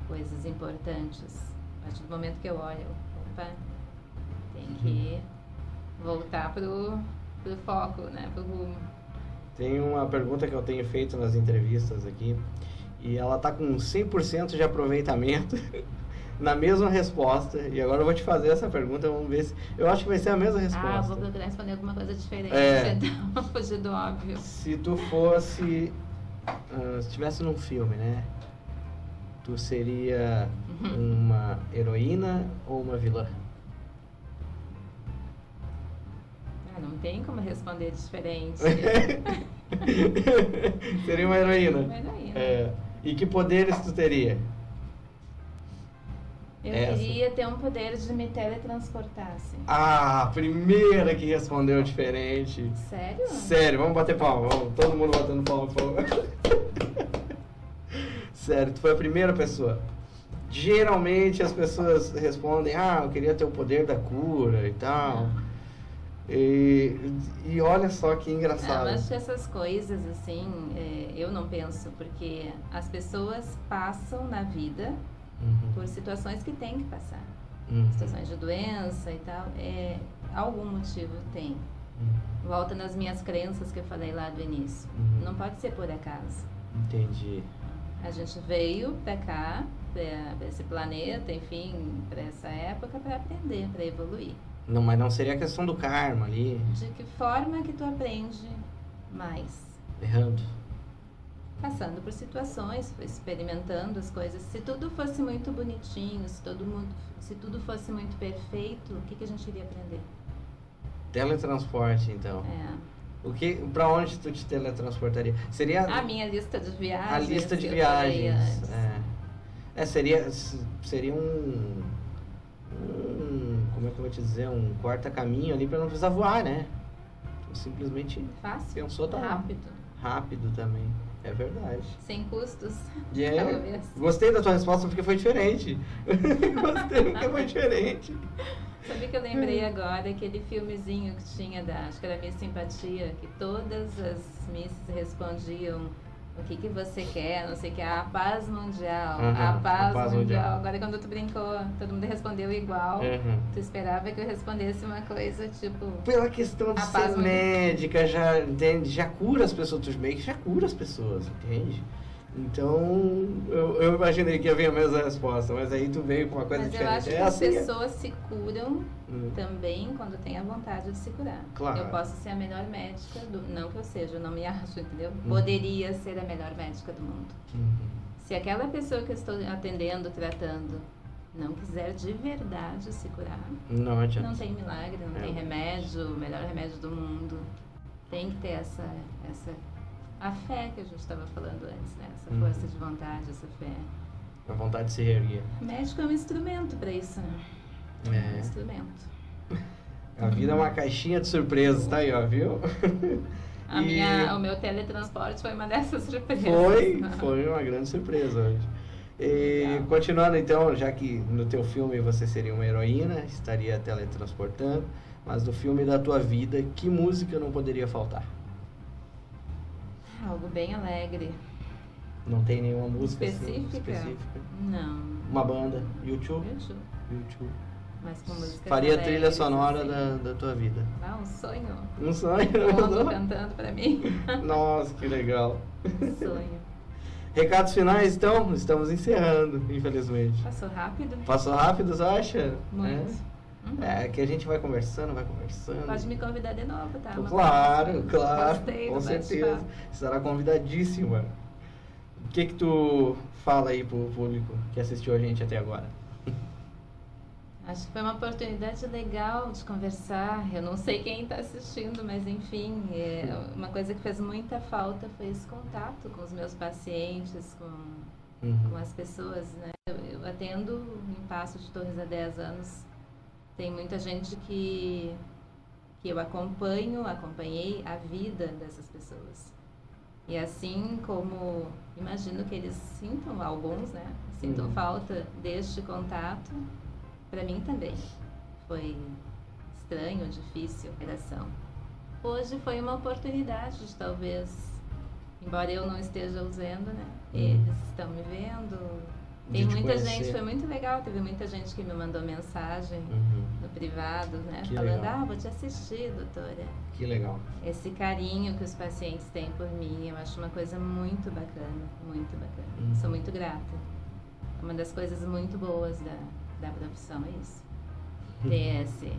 coisas importantes. A partir do momento que eu olho, opa, tem que voltar pro, pro foco, né? Pro rumo. Tem uma pergunta que eu tenho feito nas entrevistas aqui e ela tá com 100% de aproveitamento na mesma resposta. E agora eu vou te fazer essa pergunta, vamos ver se. Eu acho que vai ser a mesma resposta. Ah, vou procurar responder alguma coisa diferente, É. então fugir do óbvio. Se tu fosse. ah, se estivesse num filme, né? Tu seria Uhum. uma heroína ou uma vilã? Ah, não tem como responder diferente. seria uma heroína. Uma heroína. É. E que poderes tu teria? Eu Essa. queria ter um poder de me teletransportar, assim. Ah, a primeira que respondeu diferente. Sério? Sério, vamos bater palma. Vamos, todo mundo batendo palma, por favor. Sério, tu foi a primeira pessoa. Geralmente as pessoas respondem, ah, eu queria ter o poder da cura e tal. E, e olha só que engraçado. eu acho que essas coisas, assim, é, eu não penso, porque as pessoas passam na vida Uhum, por situações que tem que passar. uhum, Situações de doença e tal. É, algum motivo tem. uhum, Volta nas minhas crenças que eu falei lá do início. Uhum. Não pode ser por acaso. Entendi. A gente veio pra cá, pra, pra esse planeta, enfim, pra essa época, pra aprender, pra evoluir. Não, mas não seria a questão do karma ali, De que forma que tu aprende mais? errando. Passando por situações, experimentando as coisas. Se tudo fosse muito bonitinho, se, todo mundo, se tudo fosse muito perfeito, o que, que a gente iria aprender? Teletransporte, então. É. O que, pra onde tu te teletransportaria? Seria A minha lista de viagens. a lista de viagens. É. É, seria, seria um, um. Como é que eu vou te dizer? Um quarta-caminho ali pra não precisar voar, né? Tu simplesmente Fácil, pensou tá rápido, rápido também. É verdade. sem custos. Talvez. gostei da tua resposta porque foi diferente. gostei porque foi diferente. Sabe que eu lembrei agora aquele filmezinho que tinha da, acho que era Miss Simpatia, que todas as misses respondiam o que, que você quer, não sei o que, a paz mundial, Aham, a, paz a paz mundial. mundial. Agora quando tu brincou, todo mundo respondeu igual. Uhum. Tu esperava que eu respondesse uma coisa tipo. Pela questão de A ser médica, já, entende? já cura as pessoas, tu meio que já cura as pessoas, entende? Então, eu, eu imaginei que ia vir a mesma resposta, mas aí tu veio com uma coisa Mas eu diferente. acho que é as assim, é. pessoas se curam Hum. também quando tem a vontade de se curar. Claro. Eu posso ser a melhor médica do. Não que eu seja, eu não me acho, entendeu? Uhum. Poderia ser a melhor médica do mundo. Uhum. Se aquela pessoa que eu estou atendendo, tratando, não quiser de verdade se curar, Não adianta. não tem milagre, não É. tem remédio, o melhor remédio do mundo. Tem que ter essa, essa a fé que a gente estava falando antes, né? Essa Uhum. força de vontade, essa fé. A vontade de se reerguer. O médico é um instrumento para isso, né? É um É. instrumento. A vida é uma caixinha de surpresas, tá aí, ó, viu? A E- minha, o meu teletransporte foi uma dessas surpresas. Foi, foi uma grande surpresa hoje. E Legal. continuando então, já que no teu filme você seria uma heroína, estaria teletransportando, mas no filme da tua vida, que música não poderia faltar? Algo bem alegre. Não tem nenhuma música assim, Específica? específica? Não. Uma banda? YouTube? YouTube. YouTube. Mas com música Faria a trilha sonora da, da tua vida. Ah, um sonho. Um sonho? Mundo cantando pra mim. Nossa, que legal. Um sonho. Recados finais, então? Estamos encerrando, infelizmente. Passou rápido? Passou rápido, você acha? Muito. Uhum. É, que a gente vai conversando, vai conversando. Pode me convidar de novo, tá? Uma Claro, claro, Gostei com certeza. Estará convidadíssima. O que que tu fala aí pro público que assistiu a gente até agora? Acho que foi uma oportunidade legal de conversar. Eu não sei quem está assistindo, mas enfim, é, uma coisa que fez muita falta foi esse contato com os meus pacientes, com, com Uhum. as pessoas. Né? Eu, eu atendo em Passo de Torres há 10 anos. Tem muita gente que, que eu acompanho, acompanhei a vida dessas pessoas. E assim como imagino que eles sintam, alguns, né? Sintam Uhum. falta deste contato, para mim também. Foi estranho, difícil a relação. Hoje foi uma oportunidade de talvez, embora eu não esteja usando, né? Uhum. Eles estão me vendo. Tem te muita conhecer. gente, foi muito legal, teve muita gente que me mandou mensagem Uhum. no privado, né? Que falando, legal. ah, vou te assistir, doutora. Que legal. Esse carinho que os pacientes têm por mim, eu acho uma coisa muito bacana, muito bacana. Uhum. Sou muito grata. Uma das coisas muito boas da, da profissão, é isso. Ter esse,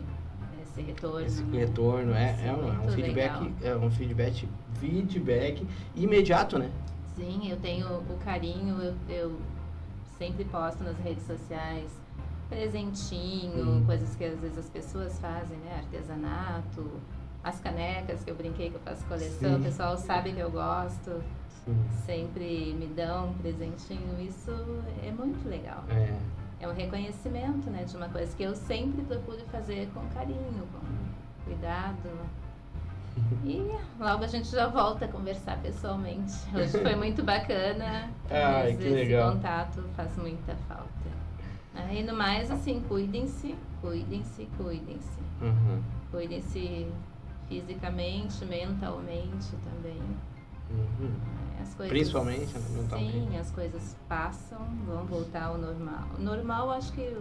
esse retorno. Esse né? retorno é, é, um, é um feedback, legal. é um feedback, feedback imediato, né? Sim, eu tenho o carinho, eu, eu sempre posto nas redes sociais presentinho, Hum. coisas que às vezes as pessoas fazem, né? Artesanato, as canecas que eu brinquei que eu faço coleção, Sim. o pessoal sabe que eu gosto, Sim. sempre me dão um presentinho, isso é muito legal. É. É um reconhecimento, né, de uma coisa que eu sempre procuro fazer com carinho, com cuidado. E logo a gente já volta a conversar pessoalmente. Hoje foi muito bacana, Ai, mas que esse legal. contato faz muita falta. Aí no mais, assim, cuidem-se, cuidem-se, cuidem-se. Uhum. Cuidem-se fisicamente, mentalmente também. Uhum. As coisas, Principalmente, né, mentalmente. Sim, as coisas passam, vão voltar ao normal. Normal acho que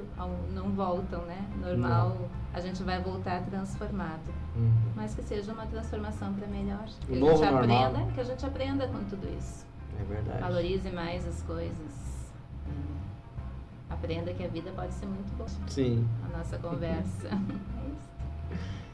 não voltam, né? Normal a gente vai voltar transformado. Uhum. Mas que seja uma transformação para melhor. Que O a novo gente normal. aprenda, que a gente aprenda com tudo isso. É verdade. Valorize mais as coisas. Hum, Aprenda que a vida pode ser muito boa. Sim. A nossa conversa. É isso.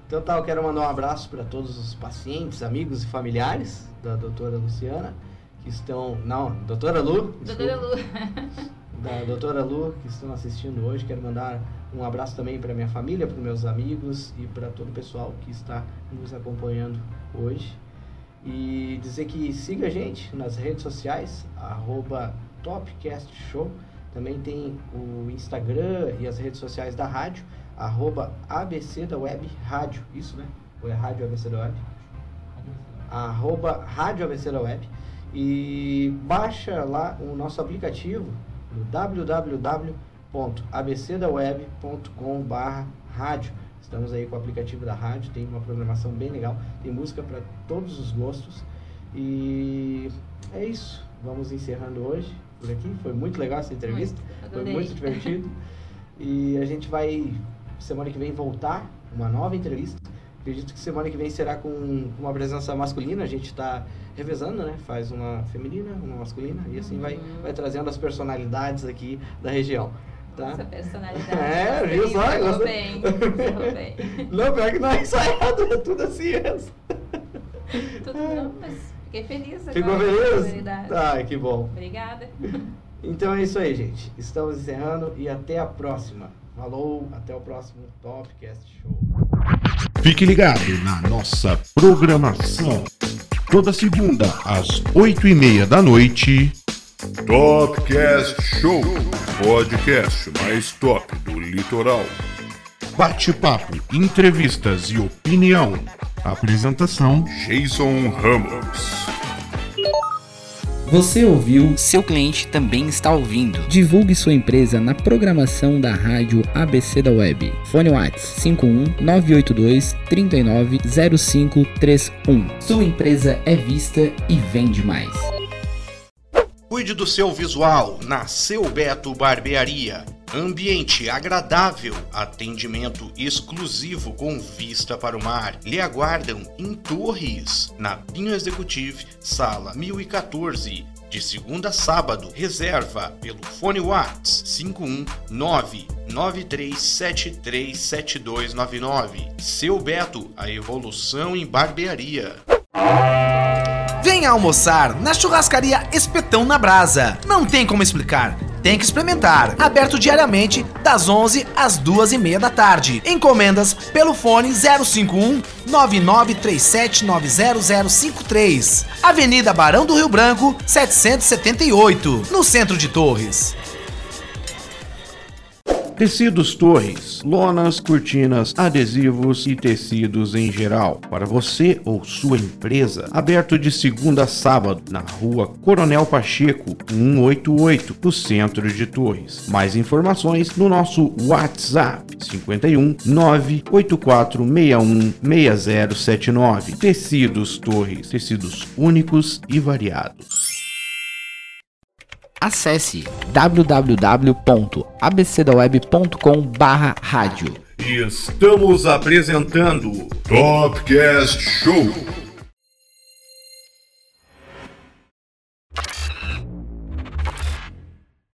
Então tá, eu quero mandar um abraço para todos os pacientes, amigos e familiares da doutora Luciana, que estão. Não, doutora Lu. Doutora. Lu. da doutora Lu que estão assistindo hoje. Quero mandar um abraço também para minha família, para meus amigos e para todo o pessoal que está nos acompanhando hoje. E dizer que siga a gente nas redes sociais, arroba TopcastShow. Também tem o Instagram e as redes sociais da rádio, arroba ABC da Web Rádio. Isso, né? Ou é Rádio ABC da Web? arroba Rádio ABC da Web e baixa lá o nosso aplicativo no www.abcdaweb.com.br rádio. Estamos aí com o aplicativo da rádio, tem uma programação bem legal, tem música para todos os gostos. E é isso. Vamos encerrando hoje por aqui. Foi muito legal essa entrevista. Muito, Foi muito divertido. E a gente vai, semana que vem, voltar uma nova entrevista. Acredito que semana que vem será com uma presença masculina. A gente está revezando, né? Faz uma feminina, uma masculina. E assim vai, Uhum. vai trazendo as personalidades aqui da região. Tá? Nossa personalidade. É, viu só? bem, bem. Não, pior que não é ensaiado, é tudo assim mesmo. Tudo não, mas fiquei feliz agora Ficou feliz? Ai, que bom. Obrigada. Então é isso aí, gente. Estamos encerrando e até a próxima. Falou, até o próximo Topcast Show. Fique ligado na nossa programação. Toda segunda, às oito e meia da noite. Topcast Show, podcast mais top do litoral. Bate-papo, entrevistas e opinião. Apresentação: Jason Ramos. Você ouviu Seu cliente também está ouvindo. Divulgue sua empresa na programação da rádio ABC da Web. Fone Whats 51 982 39 0531. Sua empresa é vista e vende mais. Cuide do seu visual na Seu Beto Barbearia. Ambiente agradável, atendimento exclusivo com vista para o mar. Lhe aguardam em Torres, na Pinho Executive, sala 1014. De segunda a sábado, reserva pelo fone Whats 51993737299. Seu Beto, a evolução em barbearia. Venha almoçar na churrascaria Espetão na Brasa. Não tem como explicar. Tem que experimentar. Aberto diariamente das 11 às 2 e meia da tarde. Encomendas pelo fone 051 9937900053. Avenida Barão do Rio Branco, 778, no centro de Torres. Tecidos Torres, lonas, cortinas, adesivos e tecidos em geral. Para você ou sua empresa. Aberto de segunda a sábado na rua Coronel Pacheco, 188, no centro de Torres. Mais informações no nosso WhatsApp 51 98461 6079. Tecidos Torres, tecidos únicos e variados. Acesse www.abcdaweb.com/rádio. Estamos apresentando Topcast Show,